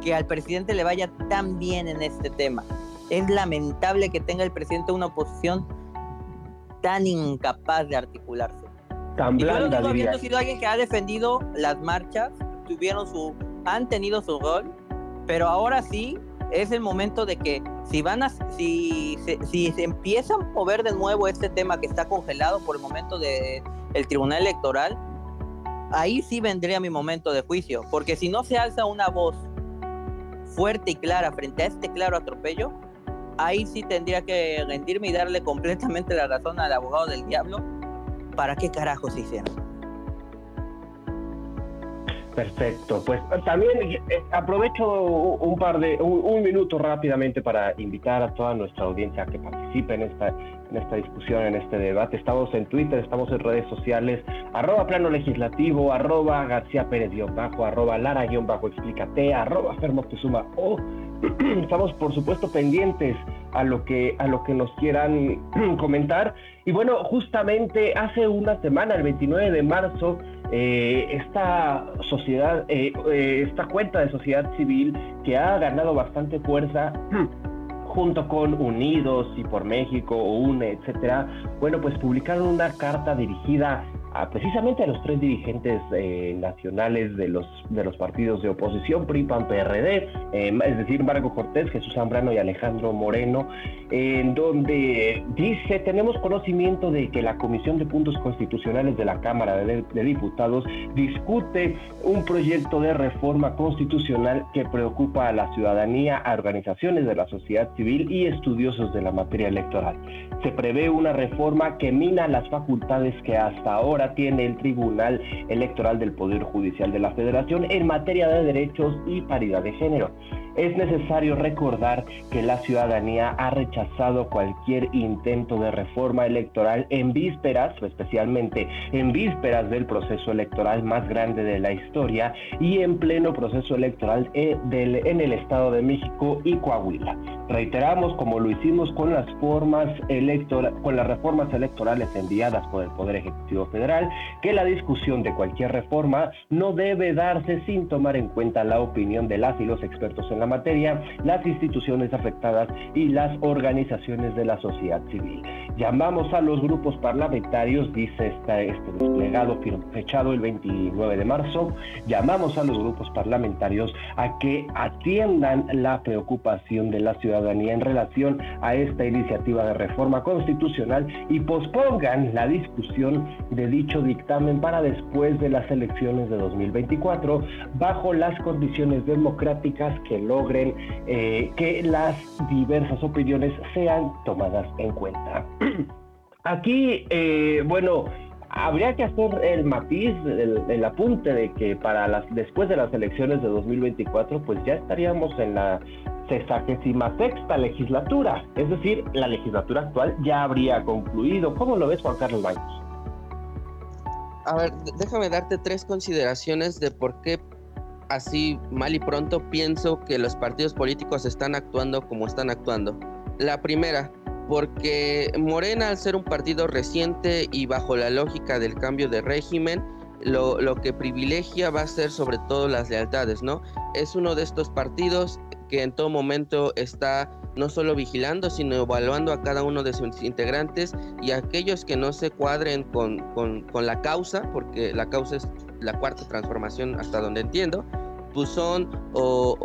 que al presidente le vaya tan bien en este tema. Es lamentable que tenga el presidente una oposición tan incapaz de articularse tan blanda, y habiendo sido alguien que ha defendido las marchas, tuvieron su, han tenido su rol, pero ahora sí es el momento de que si van a, si, si, se empieza a mover de nuevo este tema que está congelado por el momento del el Tribunal Electoral, ahí sí vendría mi momento de juicio, porque si no se alza una voz fuerte y clara frente a este claro atropello, ahí sí tendría que rendirme y darle completamente la razón al abogado del diablo ¿para qué carajos hicieron? Perfecto, pues también eh, aprovecho un par de, un, minuto rápidamente para invitar a toda nuestra audiencia a que participe en esta, en esta discusión, en este debate. Estamos en Twitter, estamos en redes sociales, arroba plano legislativo, arroba García Pérez bajo, arroba Lara bajo explícate, arroba Fermo Suma o estamos por supuesto pendientes a lo que a lo que nos quieran comentar. Y bueno justamente hace una semana el 29 de marzo eh, esta sociedad eh, eh, esta cuenta de sociedad civil que ha ganado bastante fuerza junto con Unidos y por México UNE etcétera bueno pues publicaron una carta dirigida precisamente a los tres dirigentes eh, nacionales de los, de los partidos de oposición, PRI, PAN, PRD, eh, es decir, Marco Cortés, Jesús Zambrano y Alejandro Moreno, en donde dice, tenemos conocimiento de que la Comisión de Puntos Constitucionales de la Cámara de, de Diputados discute un proyecto de reforma constitucional que preocupa a la ciudadanía, a organizaciones de la sociedad civil y estudiosos de la materia electoral. Se prevé una reforma que mina las facultades que hasta ahora tiene el Tribunal Electoral del Poder Judicial de la Federación en materia de derechos y paridad de género. Es necesario recordar que la ciudadanía ha rechazado cualquier intento de reforma electoral en vísperas, especialmente en vísperas del proceso electoral más grande de la historia y en pleno proceso electoral eh, en el Estado de México y Coahuila. Reiteramos, como lo hicimos con las formas con las reformas electorales enviadas por el Poder Ejecutivo Federal, que la discusión de cualquier reforma no debe darse sin tomar en cuenta la opinión de las y los expertos en la materia, las instituciones afectadas y las organizaciones de la sociedad civil. Llamamos a los grupos parlamentarios, dice este desplegado fechado el 29 de marzo, llamamos a los grupos parlamentarios a que atiendan la preocupación de la ciudadanía en relación a esta iniciativa de reforma constitucional y pospongan la discusión de dicho dictamen para después de las elecciones de 2024 bajo las condiciones democráticas que logren eh, que las diversas opiniones sean tomadas en cuenta. Aquí, eh, bueno, habría que hacer el matiz, el, apunte de que para las después de las elecciones de 2024, pues ya estaríamos en la sexagésima sexta legislatura, es decir, la legislatura actual ya habría concluido. ¿Cómo lo ves, Juan Carlos Baños? A ver, déjame darte tres consideraciones de por qué así mal y pronto pienso que los partidos políticos están actuando como están actuando. La primera, porque Morena al ser un partido reciente y bajo la lógica del cambio de régimen, lo, que privilegia va a ser sobre todo las lealtades, ¿no? Es uno de estos partidos que en todo momento está no solo vigilando, sino evaluando a cada uno de sus integrantes y aquellos que no se cuadren con, con la causa, porque la causa es la cuarta transformación hasta donde entiendo, pues son o,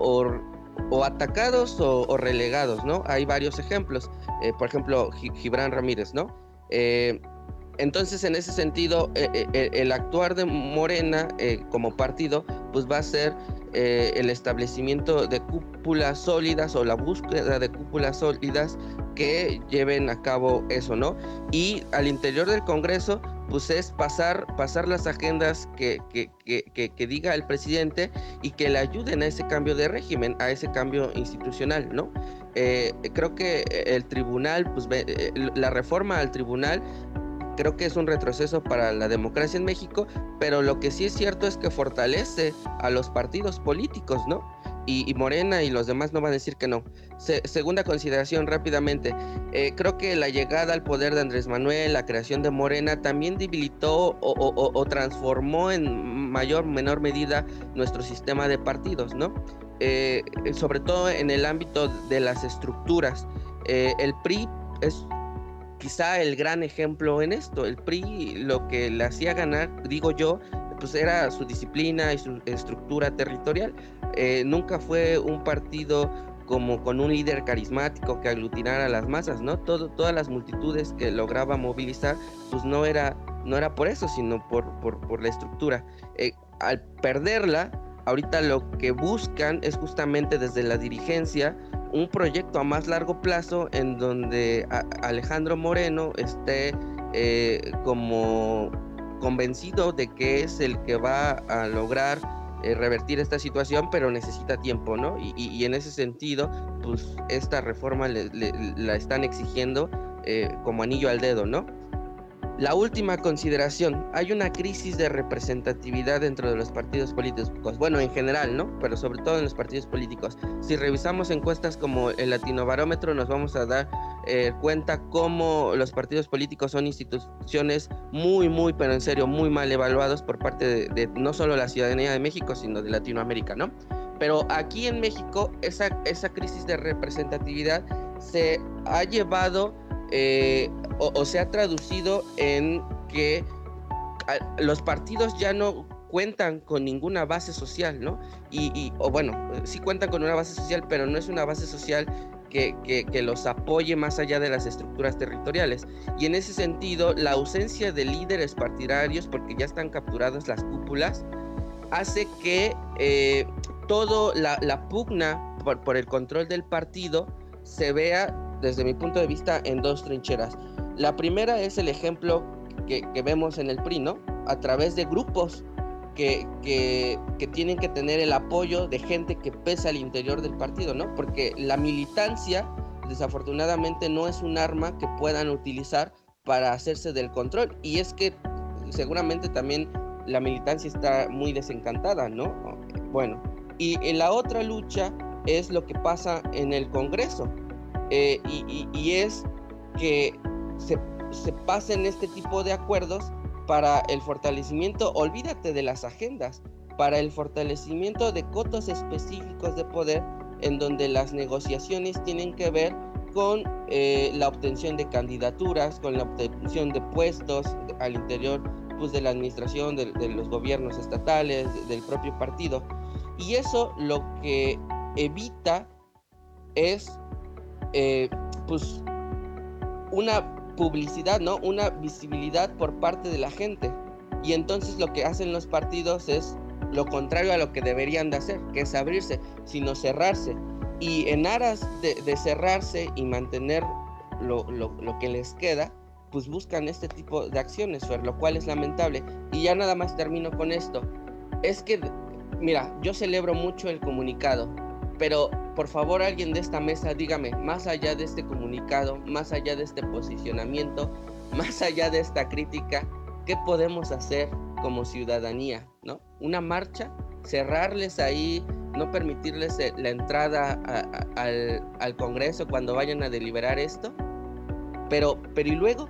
atacados o, relegados, ¿no? Hay varios ejemplos. Eh, por ejemplo, Gibran Ramírez, ¿no? Eh, entonces, en ese sentido, eh, el actuar de Morena como partido, pues va a ser el establecimiento de cúpulas sólidas o la búsqueda de cúpulas sólidas que lleven a cabo eso, ¿no? Y al interior del Congreso, pues es pasar, pasar las agendas que, que, que, que, diga el presidente y que le ayuden a ese cambio de régimen, a ese cambio institucional, ¿no? Eh, creo que el tribunal, pues eh, la reforma al tribunal creo que es un retroceso para la democracia en México, pero lo que sí es cierto es que fortalece a los partidos políticos, ¿no? y, Morena y los demás no van a decir que no. segunda consideración rápidamente, eh, creo que la llegada al poder de Andrés Manuel, la creación de Morena, también debilitó o, transformó en mayor o menor medida nuestro sistema de partidos, ¿no? Eh, sobre todo en el ámbito de las estructuras. Eh, el PRI es quizá el gran ejemplo en esto. El PRI lo que le hacía ganar, digo yo, pues era su disciplina y su estructura territorial. Eh, nunca fue un partido como con un líder carismático que aglutinara a las masas, ¿no? Todo, todas las multitudes que lograba movilizar, pues no era, no era por eso, sino por, por, la estructura. Eh, al perderla, ahorita lo que buscan es justamente desde la dirigencia un proyecto a más largo plazo en donde Alejandro Moreno esté eh, como convencido de que es el que va a lograr eh, revertir esta situación, pero necesita tiempo, ¿no? Y, en ese sentido, pues esta reforma la están exigiendo eh, como anillo al dedo, ¿no? La última consideración, hay una crisis de representatividad dentro de los partidos políticos, bueno, en general, ¿no? Pero sobre todo en los partidos políticos. Si revisamos encuestas como el Latino Barómetro, nos vamos a dar eh, cuenta cómo los partidos políticos son instituciones muy, muy, pero en serio, muy mal evaluados por parte de, no solo la ciudadanía de México, sino de Latinoamérica, ¿no? Pero aquí en México, esa, esa crisis de representatividad se ha llevado eh, o, se ha traducido en que los partidos ya no cuentan con ninguna base social, ¿no? Y, o bueno, sí cuentan con una base social, pero no es una base social que, los apoye más allá de las estructuras territoriales. Y en ese sentido, la ausencia de líderes partidarios, porque ya están capturadas las cúpulas, hace que eh, todo la, pugna por el control del partido se vea desde mi punto de vista, en dos trincheras. La primera es el ejemplo que, vemos en el PRI, ¿no? A través de grupos que, que, que, tienen que tener el apoyo de gente que pesa al interior del partido, ¿no? Porque la militancia, desafortunadamente, no es un arma que puedan utilizar para hacerse del control. Y es que seguramente también la militancia está muy desencantada, ¿no? Bueno, y en la otra lucha es lo que pasa en el Congreso. Eh, y, es que se, se pasen este tipo de acuerdos para el fortalecimiento, olvídate de las agendas, para el fortalecimiento de cotos específicos de poder en donde las negociaciones tienen que ver con eh, la obtención de candidaturas, con la obtención de puestos al interior pues, de la administración, de, los gobiernos estatales, del propio partido. Y eso lo que evita es eh, pues una publicidad, ¿no? Una visibilidad por parte de la gente. Y entonces lo que hacen los partidos es lo contrario a lo que deberían de hacer, que es abrirse, sino cerrarse. Y en aras de, cerrarse y mantener lo, lo, que les queda, pues buscan este tipo de acciones, lo cual es lamentable. Y ya nada más termino con esto. Es que, mira, yo celebro mucho el comunicado, pero por favor alguien de esta mesa dígame, más allá de este comunicado, más allá de este posicionamiento, más allá de esta crítica, ¿qué podemos hacer como ciudadanía? ¿No? Una marcha, cerrarles ahí, no permitirles eh, la entrada al, al Congreso cuando vayan a deliberar esto. Pero, pero ¿y luego?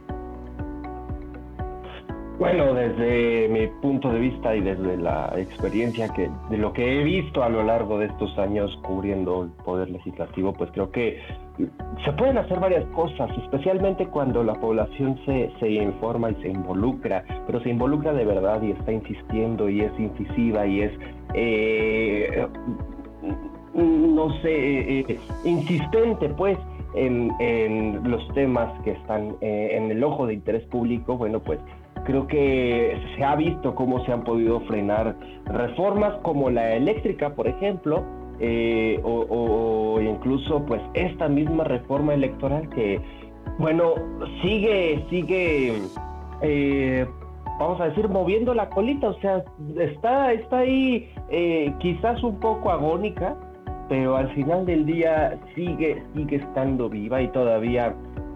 Bueno, desde mi punto de vista y desde la experiencia que de lo que he visto a lo largo de estos años cubriendo el poder legislativo, pues creo que se pueden hacer varias cosas, especialmente cuando la población se, se informa y se involucra, pero se involucra de verdad y está insistiendo y es incisiva y es, eh, no sé, eh, insistente, pues. En, en, los temas que están eh, en el ojo de interés público, bueno, pues Creo que se ha visto cómo se han podido frenar reformas como la eléctrica, por ejemplo, eh, o, incluso pues esta misma reforma electoral que, bueno, sigue, sigue, eh, vamos a decir, moviendo la colita, o sea, está, está ahí eh, quizás un poco agónica, pero al final del día sigue, sigue estando viva y todavía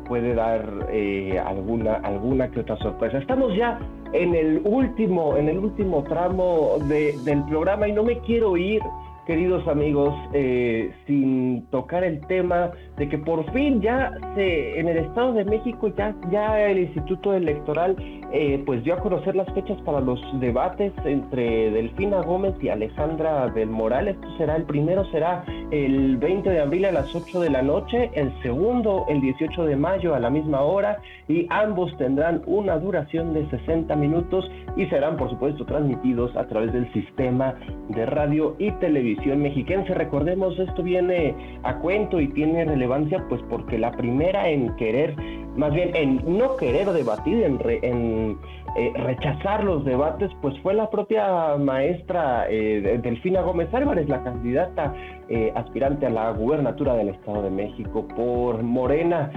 puede dar eh, alguna, alguna que otra sorpresa. Estamos ya en el último, en el último tramo del programa y no me quiero ir queridos amigos, eh, sin tocar el tema de que por fin ya se, en el Estado de México ya, ya el Instituto Electoral eh, pues dio a conocer las fechas para los debates entre Delfina Gómez y Alejandra del Moral. Esto será el primero, será el 20 de abril a las 8 de la noche, el segundo el 18 de mayo a la misma hora y ambos tendrán una duración de 60 minutos y serán por supuesto transmitidos a través del sistema de radio y televisión mexiquense. Recordemos, esto viene a cuento y tiene relevancia pues porque la primera en querer, más bien en no querer debatir, en, eh, rechazar los debates, pues fue la propia maestra eh, Delfina Gómez Álvarez, la candidata eh, aspirante a la gubernatura del Estado de México por Morena.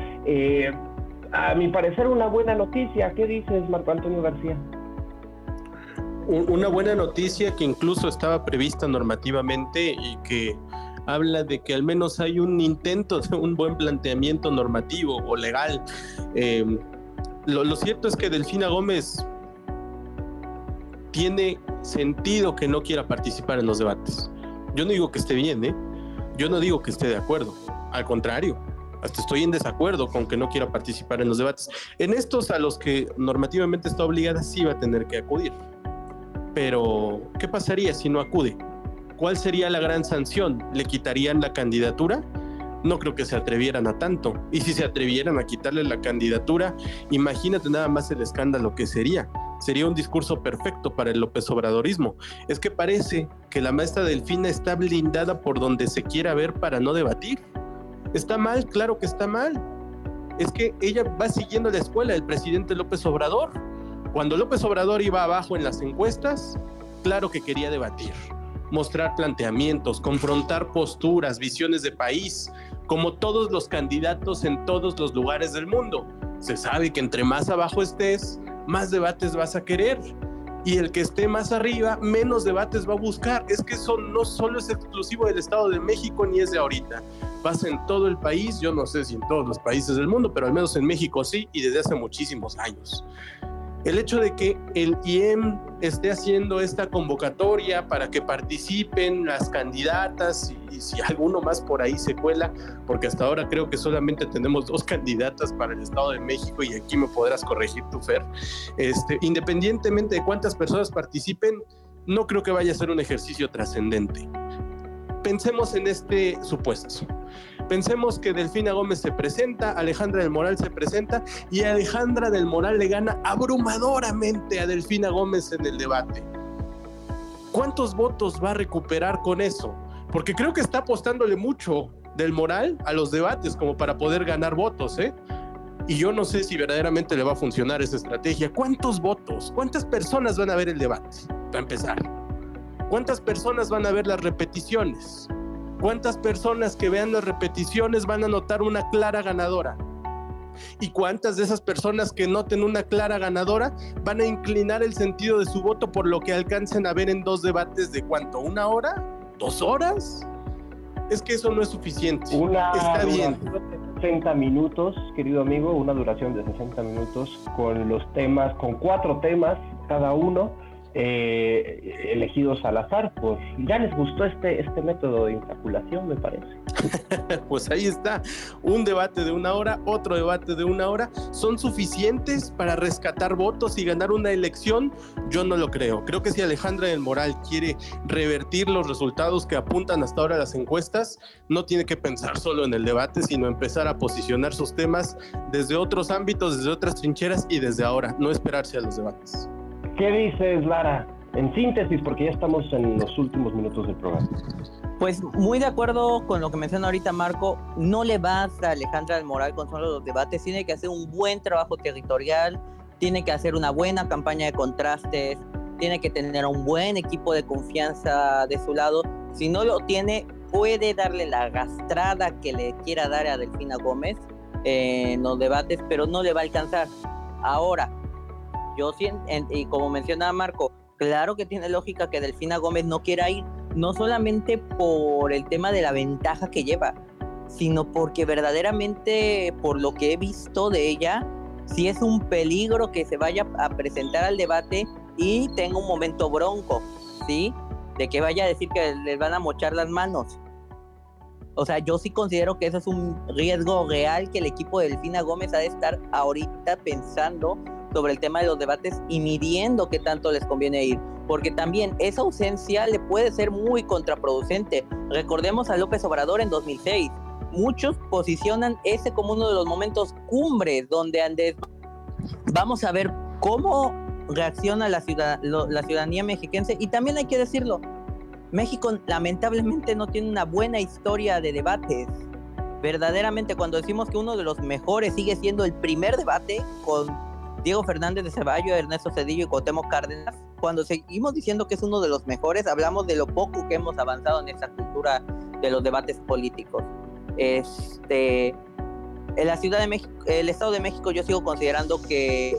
a mi parecer una buena noticia. ¿Qué dices, Marco Antonio García? una buena noticia que incluso estaba prevista normativamente y que habla de que al menos hay un intento de un buen planteamiento normativo o legal. Em, lo, cierto es que Delfina Gómez tiene sentido que no quiera participar en los debates. Yo no digo que esté bien, ¿eh? Yo no digo que esté de acuerdo. Al contrario, hasta estoy en desacuerdo con que no quiera participar en los debates. En estos a los que normativamente está obligada sí va a tener que acudir. Pero, ¿qué pasaría si no acude? ¿Cuál sería la gran sanción? ¿Le quitarían la candidatura? No creo que se atrevieran a tanto. Y si se atrevieran a quitarle la candidatura, imagínate nada más el escándalo que sería. Sería un discurso perfecto para el López Obradorismo. Es que parece que la maestra Delfina está blindada por donde se quiera ver para no debatir. Está mal, claro que está mal. Es que ella va siguiendo la escuela del presidente López Obrador cuando López Obrador iba abajo en las encuestas, claro que quería debatir, mostrar planteamientos, confrontar posturas, visiones de país, como todos los candidatos en todos los lugares del mundo. Se sabe que entre más abajo estés, más debates vas a querer. y el que esté más arriba, menos debates va a buscar. Es que eso no solo es exclusivo del Estado de México ni es de ahorita. Pasa en todo el país, yo no sé si en todos los países del mundo, pero al menos en México sí, y desde hace muchísimos años el hecho de que el IEM esté haciendo esta convocatoria para que participen las candidatas y, si alguno más por ahí se cuela, porque hasta ahora creo que solamente tenemos dos candidatas para el Estado de México y aquí me podrás corregir tu Fer, este, independientemente de cuántas personas participen, no creo que vaya a ser un ejercicio trascendente. Pensemos en este supuesto. Pensemos que Delfina Gómez se presenta, Alejandra del Moral se presenta y Alejandra del Moral le gana abrumadoramente a Delfina Gómez en el debate. ¿Cuántos votos va a recuperar con eso? Porque creo que está apostándole mucho del Moral a los debates como para poder ganar votos, ¿eh? Y yo no sé si verdaderamente le va a funcionar esa estrategia. ¿Cuántos votos? ¿Cuántas personas van a ver el debate? Para empezar. ¿Cuántas personas van a ver las repeticiones? ¿Cuántas personas que vean las repeticiones van a notar una clara ganadora? ¿Y cuántas de esas personas que noten una clara ganadora van a inclinar el sentido de su voto por lo que alcancen a ver en dos debates de cuánto? ¿Una hora? ¿Dos horas? Es que eso no es suficiente. Una Está bien. 60 minutos, querido amigo, una duración de 60 minutos con los temas, con cuatro temas cada uno eh, elegidos al azar. Pues ya les gustó este, este método de insaculación, me parece. pues ahí está, un debate de una hora, otro debate de una hora. ¿Son suficientes para rescatar votos y ganar una elección? Yo no lo creo. Creo que si Alejandra del Moral quiere revertir los resultados que apuntan hasta ahora las encuestas, no tiene que pensar solo en el debate, sino empezar a posicionar sus temas desde otros ámbitos, desde otras trincheras y desde ahora, no esperarse a los debates. ¿Qué dices, Lara? En síntesis, porque ya estamos en los últimos minutos del programa. Pues muy de acuerdo con lo que menciona ahorita Marco, no le basta a Alejandra del Moral con solo los debates, tiene que hacer un buen trabajo territorial, tiene que hacer una buena campaña de contrastes, tiene que tener un buen equipo de confianza de su lado. Si no lo tiene, puede darle la gastrada que le quiera dar a Delfina Gómez en los debates, pero no le va a alcanzar. Ahora, yo siento, y como mencionaba Marco, claro que tiene lógica que Delfina Gómez no quiera ir, no solamente por el tema de la ventaja que lleva, sino porque verdaderamente, por lo que he visto de ella, sí es un peligro que se vaya a presentar al debate y tenga un momento bronco, ¿sí? De que vaya a decir que les van a mochar las manos. O sea, yo sí considero que eso es un riesgo real que el equipo de Delfina Gómez ha de estar ahorita pensando sobre el tema de los debates y midiendo qué tanto les conviene ir, porque también esa ausencia le puede ser muy contraproducente. Recordemos a López Obrador en 2006. Muchos posicionan ese como uno de los momentos cumbres donde Andrés vamos a ver cómo reacciona la, ciudad, la ciudadanía mexiquense y también hay que decirlo, México lamentablemente no tiene una buena historia de debates. Verdaderamente cuando decimos que uno de los mejores sigue siendo el primer debate con Diego Fernández de Ceballos, Ernesto Cedillo y Cuauhtémoc Cárdenas, cuando seguimos diciendo que es uno de los mejores, hablamos de lo poco que hemos avanzado en esta cultura de los debates políticos. Este, en la Ciudad de México, el Estado de México, yo sigo considerando que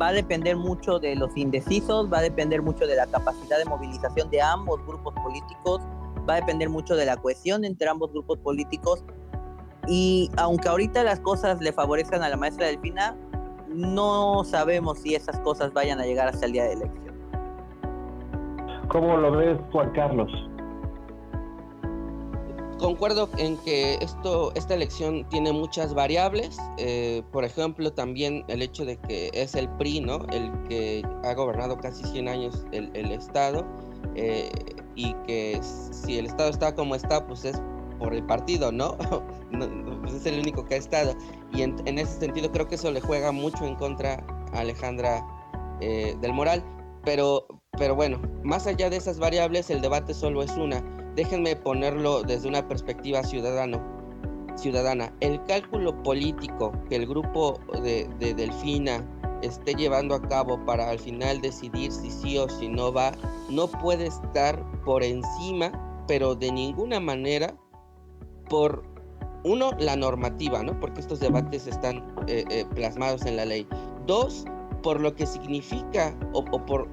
va a depender mucho de los indecisos, va a depender mucho de la capacidad de movilización de ambos grupos políticos, va a depender mucho de la cohesión entre ambos grupos políticos. Y aunque ahorita las cosas le favorezcan a la maestra Delfina, no sabemos si esas cosas vayan a llegar hasta el día de elección. ¿Cómo lo ves, Juan Carlos? Concuerdo en que esto, esta elección tiene muchas variables. Eh, por ejemplo, también el hecho de que es el PRI, ¿no? El que ha gobernado casi 100 años el, Estado. Eh, y que si el Estado está como está, pues es por el partido, ¿no? Pues es el único que ha estado. Y en, ese sentido creo que eso le juega mucho en contra a Alejandra eh, del Moral. Pero, pero bueno, más allá de esas variables, el debate solo es una. Déjenme ponerlo desde una perspectiva ciudadano, ciudadana. El cálculo político que el grupo de, de Delfina esté llevando a cabo para al final decidir si sí o si no va, no puede estar por encima, pero de ninguna manera por, uno, la normativa, ¿no? Porque estos debates están eh, eh, plasmados en la ley. Dos, por lo que significa o, por,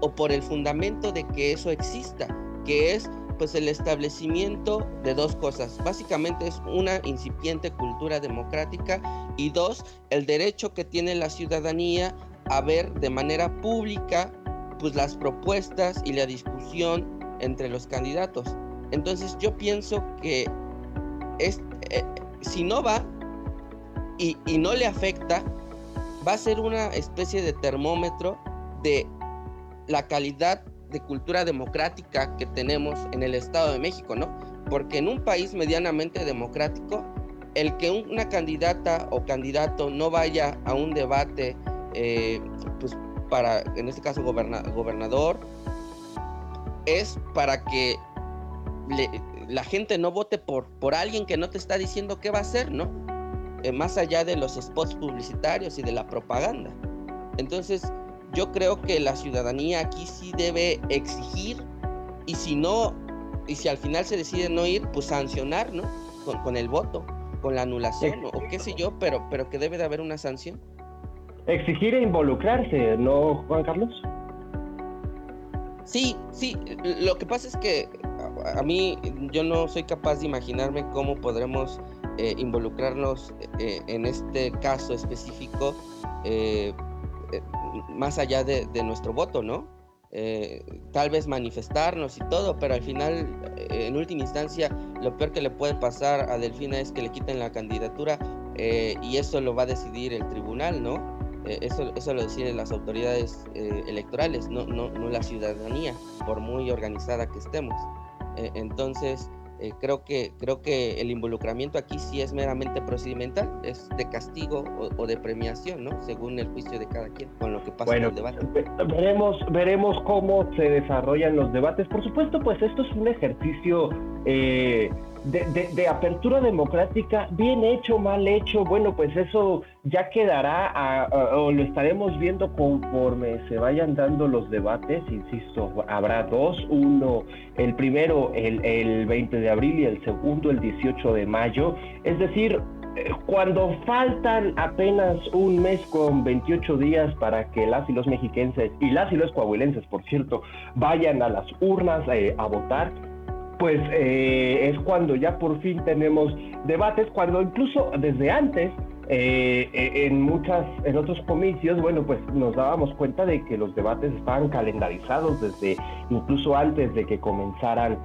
o por el fundamento de que eso exista, que es pues el establecimiento de dos cosas. Básicamente es una incipiente cultura democrática y dos, el derecho que tiene la ciudadanía a ver de manera pública pues las propuestas y la discusión entre los candidatos. Entonces yo pienso que es, eh, si no va y, y no le afecta, va a ser una especie de termómetro de la calidad de cultura democrática que tenemos en el Estado de México, ¿no? Porque en un país medianamente democrático, el que una candidata o candidato no vaya a un debate, eh, pues para, en este caso, gobernador, es para que la gente no vote por, por alguien que no te está diciendo qué va a hacer, ¿no? Eh, más allá de los spots publicitarios y de la propaganda. Entonces, yo creo que la ciudadanía aquí sí debe exigir y si no, y si al final se decide no ir, pues sancionar, ¿no? Con, el voto, con la anulación o, qué sé yo, pero, pero que debe de haber una sanción. Exigir e involucrarse, ¿no, Juan Carlos? Sí, sí, lo que pasa es que a, mí yo no soy capaz de imaginarme cómo podremos eh, involucrarnos eh, en este caso específico eh, más allá de, nuestro voto, ¿no? Eh, tal vez manifestarnos y todo, pero al final, eh, en última instancia, lo peor que le puede pasar a Delfina es que le quiten la candidatura eh, y eso lo va a decidir el tribunal, ¿no? eso, eso lo deciden las autoridades electorales, no, no, no la ciudadanía, por muy organizada que estemos. Entonces, eh, creo, que, creo que el involucramiento aquí sí es meramente procedimental, es de castigo o, de premiación, ¿no? Según el juicio de cada quien, con lo que pasa en el debate. Veremos, veremos cómo se desarrollan los debates. Por supuesto, pues esto es un ejercicio eh, de, apertura democrática, bien hecho, mal hecho, bueno, pues eso ya quedará o lo estaremos viendo conforme se vayan dando los debates, insisto, habrá dos, uno, el primero el, el 20 de abril y el segundo el 18 de mayo, es decir, eh, cuando faltan apenas un mes con 28 días para que las y los mexiquenses y las y los coahuilenses, por cierto, vayan a las urnas eh, a votar, pues eh, es cuando ya por fin tenemos debates, cuando incluso desde antes eh, eh, en muchas, en otros comicios, bueno, pues nos dábamos cuenta de que los debates estaban calendarizados desde incluso antes de que comenzaran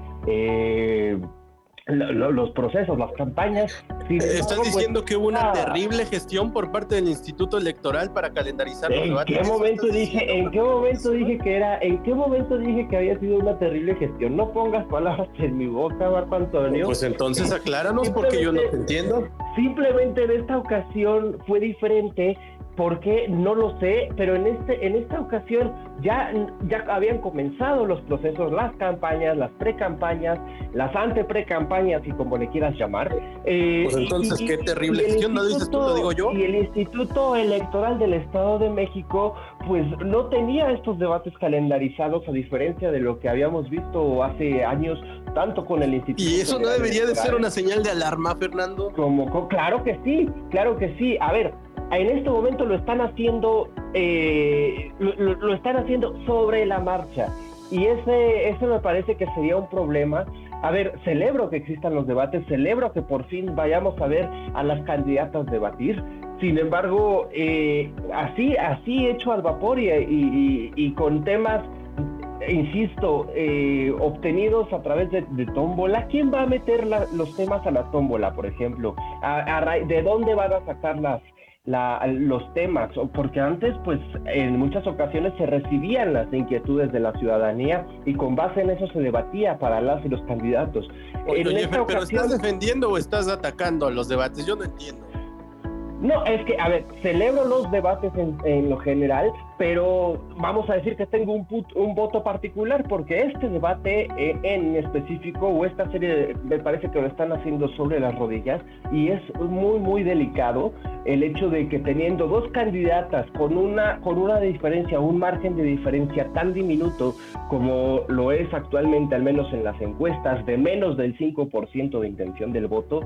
los procesos, las campañas. Estás pues, diciendo que hubo una terrible gestión por parte del Instituto Electoral para calendarizar los debates. ¿En qué momento dije, en qué momento dije que era, en qué momento dije que había sido una terrible gestión? No pongas palabras en mi boca, Marco Antonio. Pues entonces acláranos porque yo no te entiendo. Simplemente en esta ocasión fue diferente ¿Por qué? No lo sé, pero en, este, en esta ocasión ya, ya habían comenzado los procesos, las campañas, las pre-campañas, las ante-pre-campañas y como le quieras llamar. Eh, pues entonces, qué terrible gestión, ¿no dices tú, lo digo yo? Y el Instituto Electoral del Estado de México, pues no tenía estos debates calendarizados, a diferencia de lo que habíamos visto hace años, tanto con el Instituto. ¿Y eso no debería de ser una señal de alarma, Fernando? Como, claro que sí, claro que sí. A ver, en este momento lo están haciendo, eh, lo, están haciendo sobre la marcha. Y ese, eso me parece que sería un problema. A ver, celebro que existan los debates, celebro que por fin vayamos a ver a las candidatas debatir. Sin embargo, eh, así, así hecho al vapor y, con temas, insisto, eh, obtenidos a través de, tómbola, ¿quién va a meter los temas a la tómbola, por ejemplo? ¿De dónde van a sacar las, los temas, porque antes pues en muchas ocasiones se recibían las inquietudes de la ciudadanía y con base en eso se debatía para las y los candidatos. Oye, pero ¿estás defendiendo o estás atacando los debates? Yo no entiendo. No, es que, a ver, celebro los debates en, lo general, pero vamos a decir que tengo un, un voto particular porque este debate eh, en específico o esta serie me parece que lo están haciendo sobre las rodillas y es muy, muy delicado el hecho de que teniendo dos candidatas con una, con una diferencia, un margen de diferencia tan diminuto como lo es actualmente, al menos en las encuestas, de menos del 5% de intención del voto,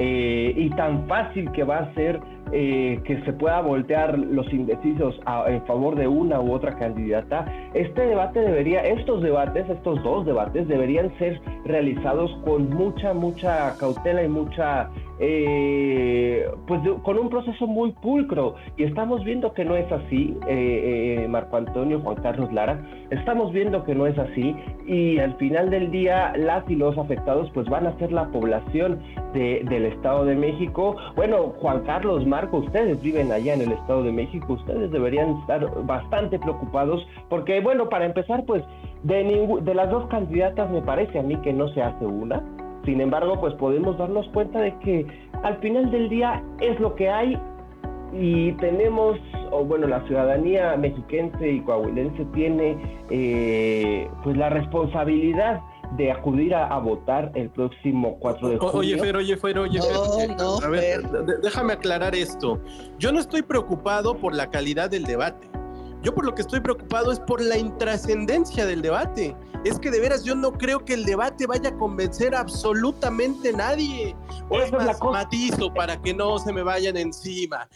eh, y tan fácil que va a ser eh, que se pueda voltear los indecisos en favor de una u otra candidata, este debate debería, estos debates, estos dos debates deberían ser realizados con mucha, mucha cautela y mucha eh, pues con un proceso muy pulcro. Y estamos viendo que no es así, eh, eh, Marco Antonio, Juan Carlos Lara, estamos viendo que no es así. Y al final del día las y los afectados pues van a ser la población del Estado de México. Bueno, Juan Carlos, Marco, ustedes viven allá en el Estado de México, ustedes deberían estar bastante preocupados porque bueno, para empezar pues de, de las dos candidatas me parece a mí que no se hace una sin embargo, pues podemos darnos cuenta de que al final del día es lo que hay y tenemos, o bueno, la ciudadanía mexiquense y coahuilense tiene eh, pues la responsabilidad de acudir a, votar el próximo 4 de julio. Oye, Fer, oye, Fer, oye, Fer. a ver, déjame aclarar esto. Yo no estoy preocupado por la calidad del debate. Yo por lo que estoy preocupado es por la intrascendencia del debate. Es que de veras yo no creo que el debate vaya a convencer a absolutamente nadie. O es más, matizo para que no se me vayan encima.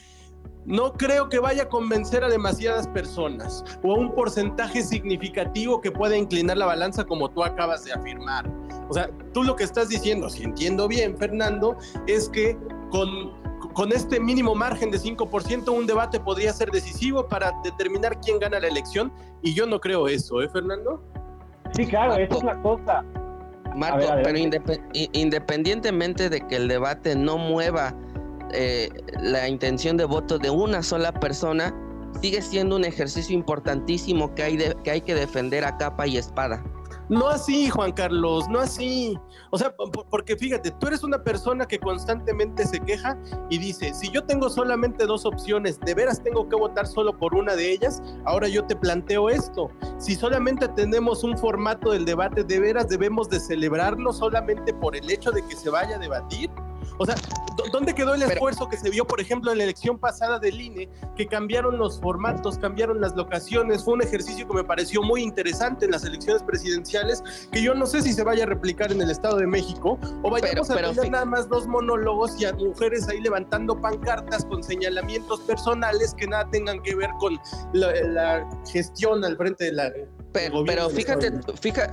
No creo que vaya a convencer a demasiadas personas o a un porcentaje significativo que pueda inclinar la balanza como tú acabas de afirmar. O sea, tú lo que estás diciendo, si entiendo bien, Fernando, es que con con este mínimo margen de 5%, un debate podría ser decisivo para determinar quién gana la elección. Y yo no creo eso, ¿eh, Fernando? Sí, claro, esa es la cosa. Marco, pero independientemente de que el debate no mueva eh, la intención de voto de una sola persona, sigue siendo un ejercicio importantísimo que hay, que, hay que defender a capa y espada. No así, Juan Carlos, no así. O sea, porque fíjate, tú eres una persona que constantemente se queja y dice, si yo tengo solamente dos opciones, ¿de veras tengo que votar solo por una de ellas? Ahora yo te planteo esto. Si solamente tenemos un formato del debate, ¿de veras debemos de celebrarlo solamente por el hecho de que se vaya a debatir? O sea, ¿dónde quedó el esfuerzo que se vio, por ejemplo, en la elección pasada del INE, que cambiaron los formatos, cambiaron las locaciones? Fue un ejercicio que me pareció muy interesante en las elecciones presidenciales, que yo no sé si se vaya a replicar en el Estado de México, o vayamos a tener nada más dos monólogos y a mujeres ahí levantando pancartas con señalamientos personales que nada tengan que ver con la gestión al frente de la pero, fíjate,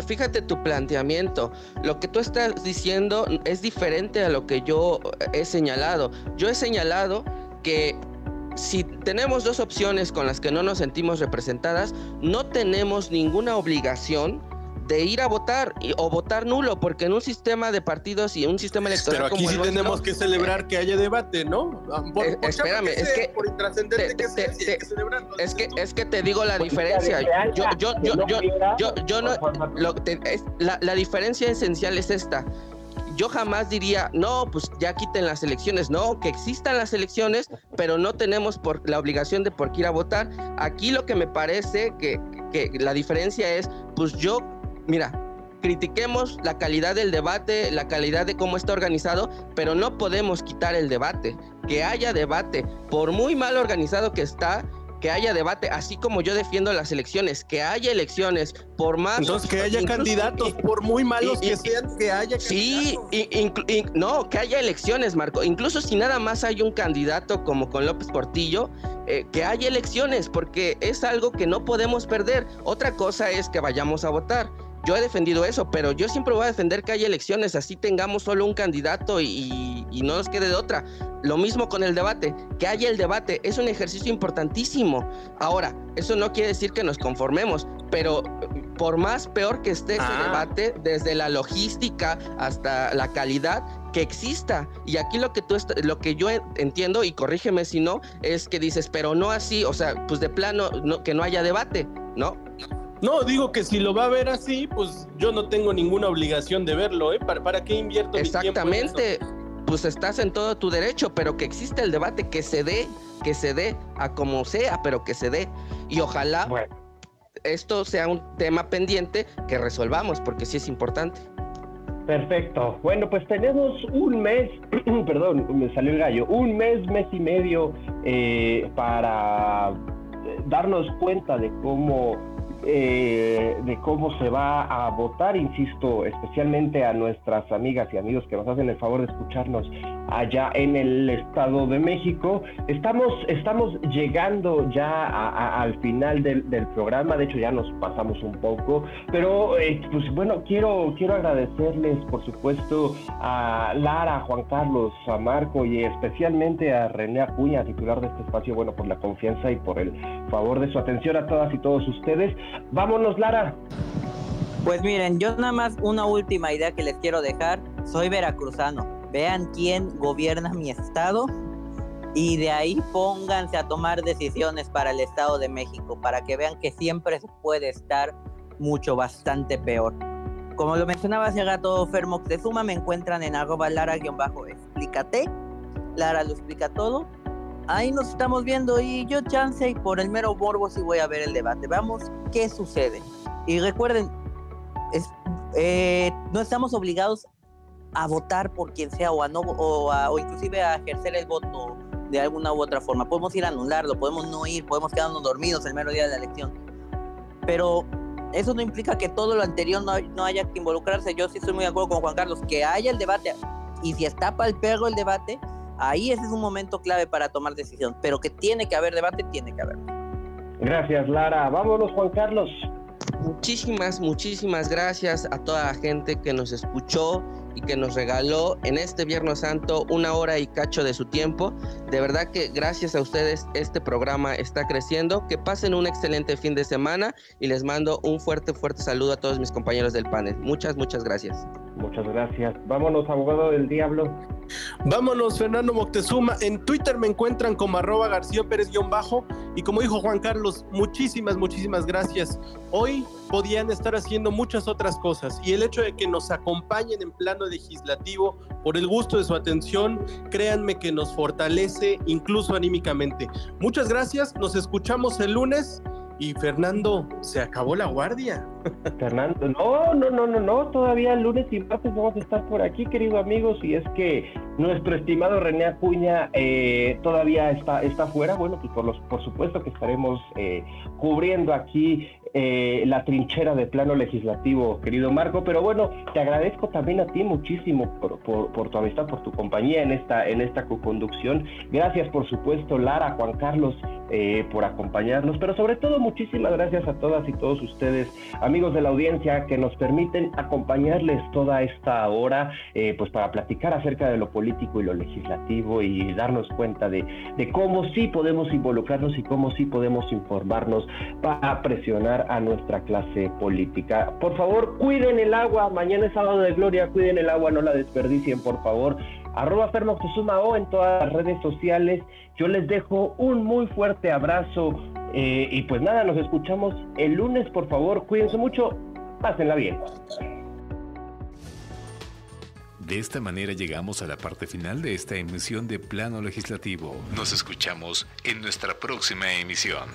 fíjate, tu planteamiento. Lo que tú estás diciendo es diferente a lo que yo he señalado. Yo he señalado que si tenemos dos opciones con las que no nos sentimos representadas, no tenemos ninguna obligación de ir a votar o votar nulo, porque en un sistema de partidos y en un sistema electoral Pero aquí sí tenemos que celebrar que haya debate, ¿no? Eh, espérame, es que, por intrascendente que, sea, que es que es que te digo la diferencia. Yo yo yo yo yo, yo no lo, es, la, la diferencia esencial es esta yo jamás diría, no, pues ya quiten las elecciones, no, que existan las elecciones, pero no tenemos por, la obligación de por qué ir a votar. Aquí lo que me parece que, que la diferencia es, pues yo mira, critiquemos la calidad del debate, la calidad de cómo está organizado, pero no podemos quitar el debate. Que haya debate, por muy mal organizado que está, que haya debate, así como yo defiendo las elecciones, que haya elecciones, por más... Entonces, que haya candidatos, por muy malos que sean, que haya Sí, no, que haya elecciones, Marco. Incluso si nada más hay un candidato como con López Portillo, eh, que haya elecciones, porque es algo que no podemos perder. Otra cosa es que vayamos a votar yo he defendido eso, pero yo siempre voy a defender que haya elecciones, así tengamos solo un candidato y, no nos quede de otra. Lo mismo con el debate, que haya el debate, es un ejercicio importantísimo. Ahora, eso no quiere decir que nos conformemos, pero por más peor que esté ese ah. debate, desde la logística hasta la calidad, que exista. Y aquí lo que tú lo que yo entiendo, y corrígeme si no, es que dices, pero no así, o sea, pues de plano que no haya debate, ¿no? No, digo que si lo va a ver así, pues yo no tengo ninguna obligación de verlo, ¿eh? ¿Para, para qué invierto Exactamente. Pues estás en todo tu derecho, pero que existe el debate, que se dé, que se dé a como sea, pero que se dé. Y ojalá esto sea un tema pendiente que resolvamos, porque sí es importante. Perfecto. Bueno, pues tenemos un mes, perdón, me salió el gallo, un mes, mes y medio eh, para darnos cuenta de cómo eh, de cómo se va a votar, insisto, especialmente a nuestras amigas y amigos que nos hacen el favor de escucharnos allá en el Estado de México. Estamos, estamos llegando ya al final del, programa, de hecho ya nos pasamos un poco, pero eh, pues bueno, quiero, quiero agradecerles por supuesto a Lara, a Juan Carlos, a Marco y especialmente a René Acuña, titular de este espacio, bueno, por la confianza y por el favor de su atención a todas y todos ustedes. Vámonos, Lara. Pues miren, yo nada más una última idea que les quiero dejar. Soy veracruzano. Vean quién gobierna mi estado y de ahí pónganse a tomar decisiones para el Estado de México, para que vean que siempre puede estar mucho, bastante peor. Como lo mencionaba hace rato Fer Suma, me encuentran en arroba lara-explícate. Lara lo explica todo. Ahí nos estamos viendo y yo chance y por el mero morbo sí voy a ver el debate. Veamos qué sucede. Y recuerden, eh, no estamos obligados a votar por quien sea o, a no, o, o inclusive a ejercer el voto de alguna u otra forma. Podemos ir a anularlo, podemos no ir, podemos quedarnos dormidos el mero día de la elección. Pero eso no implica que todo lo anterior no, no haya que involucrarse. Yo sí estoy muy de acuerdo con Juan Carlos, que haya el debate. Y si está para el perro el debate, ahí ese es un momento clave para tomar decisión. Pero que tiene que haber debate, tiene que haber. Gracias, Lara. Vámonos, Juan Carlos. Muchísimas, muchísimas gracias a toda la gente que nos escuchó y que nos regaló en este Viernes Santo una hora y cacho de su tiempo. De verdad que gracias a ustedes este programa está creciendo. Que pasen un excelente fin de semana y les mando un fuerte, fuerte saludo a todos mis compañeros del panel. Muchas, muchas gracias. Muchas gracias. Vámonos, abogado del diablo. Vámonos, Fernando Moctezuma. En Twitter me encuentran como arroba García Pérez-bajo. Y como dijo Juan Carlos, muchísimas, muchísimas gracias. Hoy podían estar haciendo muchas otras cosas. Y el hecho de que nos acompañen en plano legislativo por el gusto de su atención, créanme que nos fortalece incluso anímicamente. Muchas gracias. Nos escuchamos el lunes. Y Fernando, se acabó la guardia. Fernando, no, no, no, no, no, todavía el lunes y martes vamos a estar por aquí, queridos amigos, y es que nuestro estimado René Acuña eh, todavía está, está fuera, bueno, pues por, los, por supuesto que estaremos eh, cubriendo aquí eh, la trinchera de plano legislativo, querido Marco, pero bueno, te agradezco también a ti muchísimo por, tu amistad, por tu compañía en esta, en esta co-conducción. Gracias, por supuesto, Lara, Juan Carlos, eh, por acompañarnos, pero sobre todo muchísimas gracias a todas y todos ustedes, amigos de la audiencia, que nos permiten acompañarles toda esta hora, eh, pues para platicar acerca de lo político y lo legislativo y darnos cuenta de cómo sí podemos involucrarnos y cómo sí podemos informarnos para presionar a nuestra clase política. Por favor, cuiden el agua. Mañana es sábado de gloria. Cuiden el agua, no la desperdicien, por favor. Arroba o en todas las redes sociales. Yo les dejo un muy fuerte abrazo. Eh, y pues nada, nos escuchamos el lunes, por favor. Cuídense mucho. Pásenla bien. De esta manera llegamos a la parte final de esta emisión de Plano Legislativo. Nos escuchamos en nuestra próxima emisión.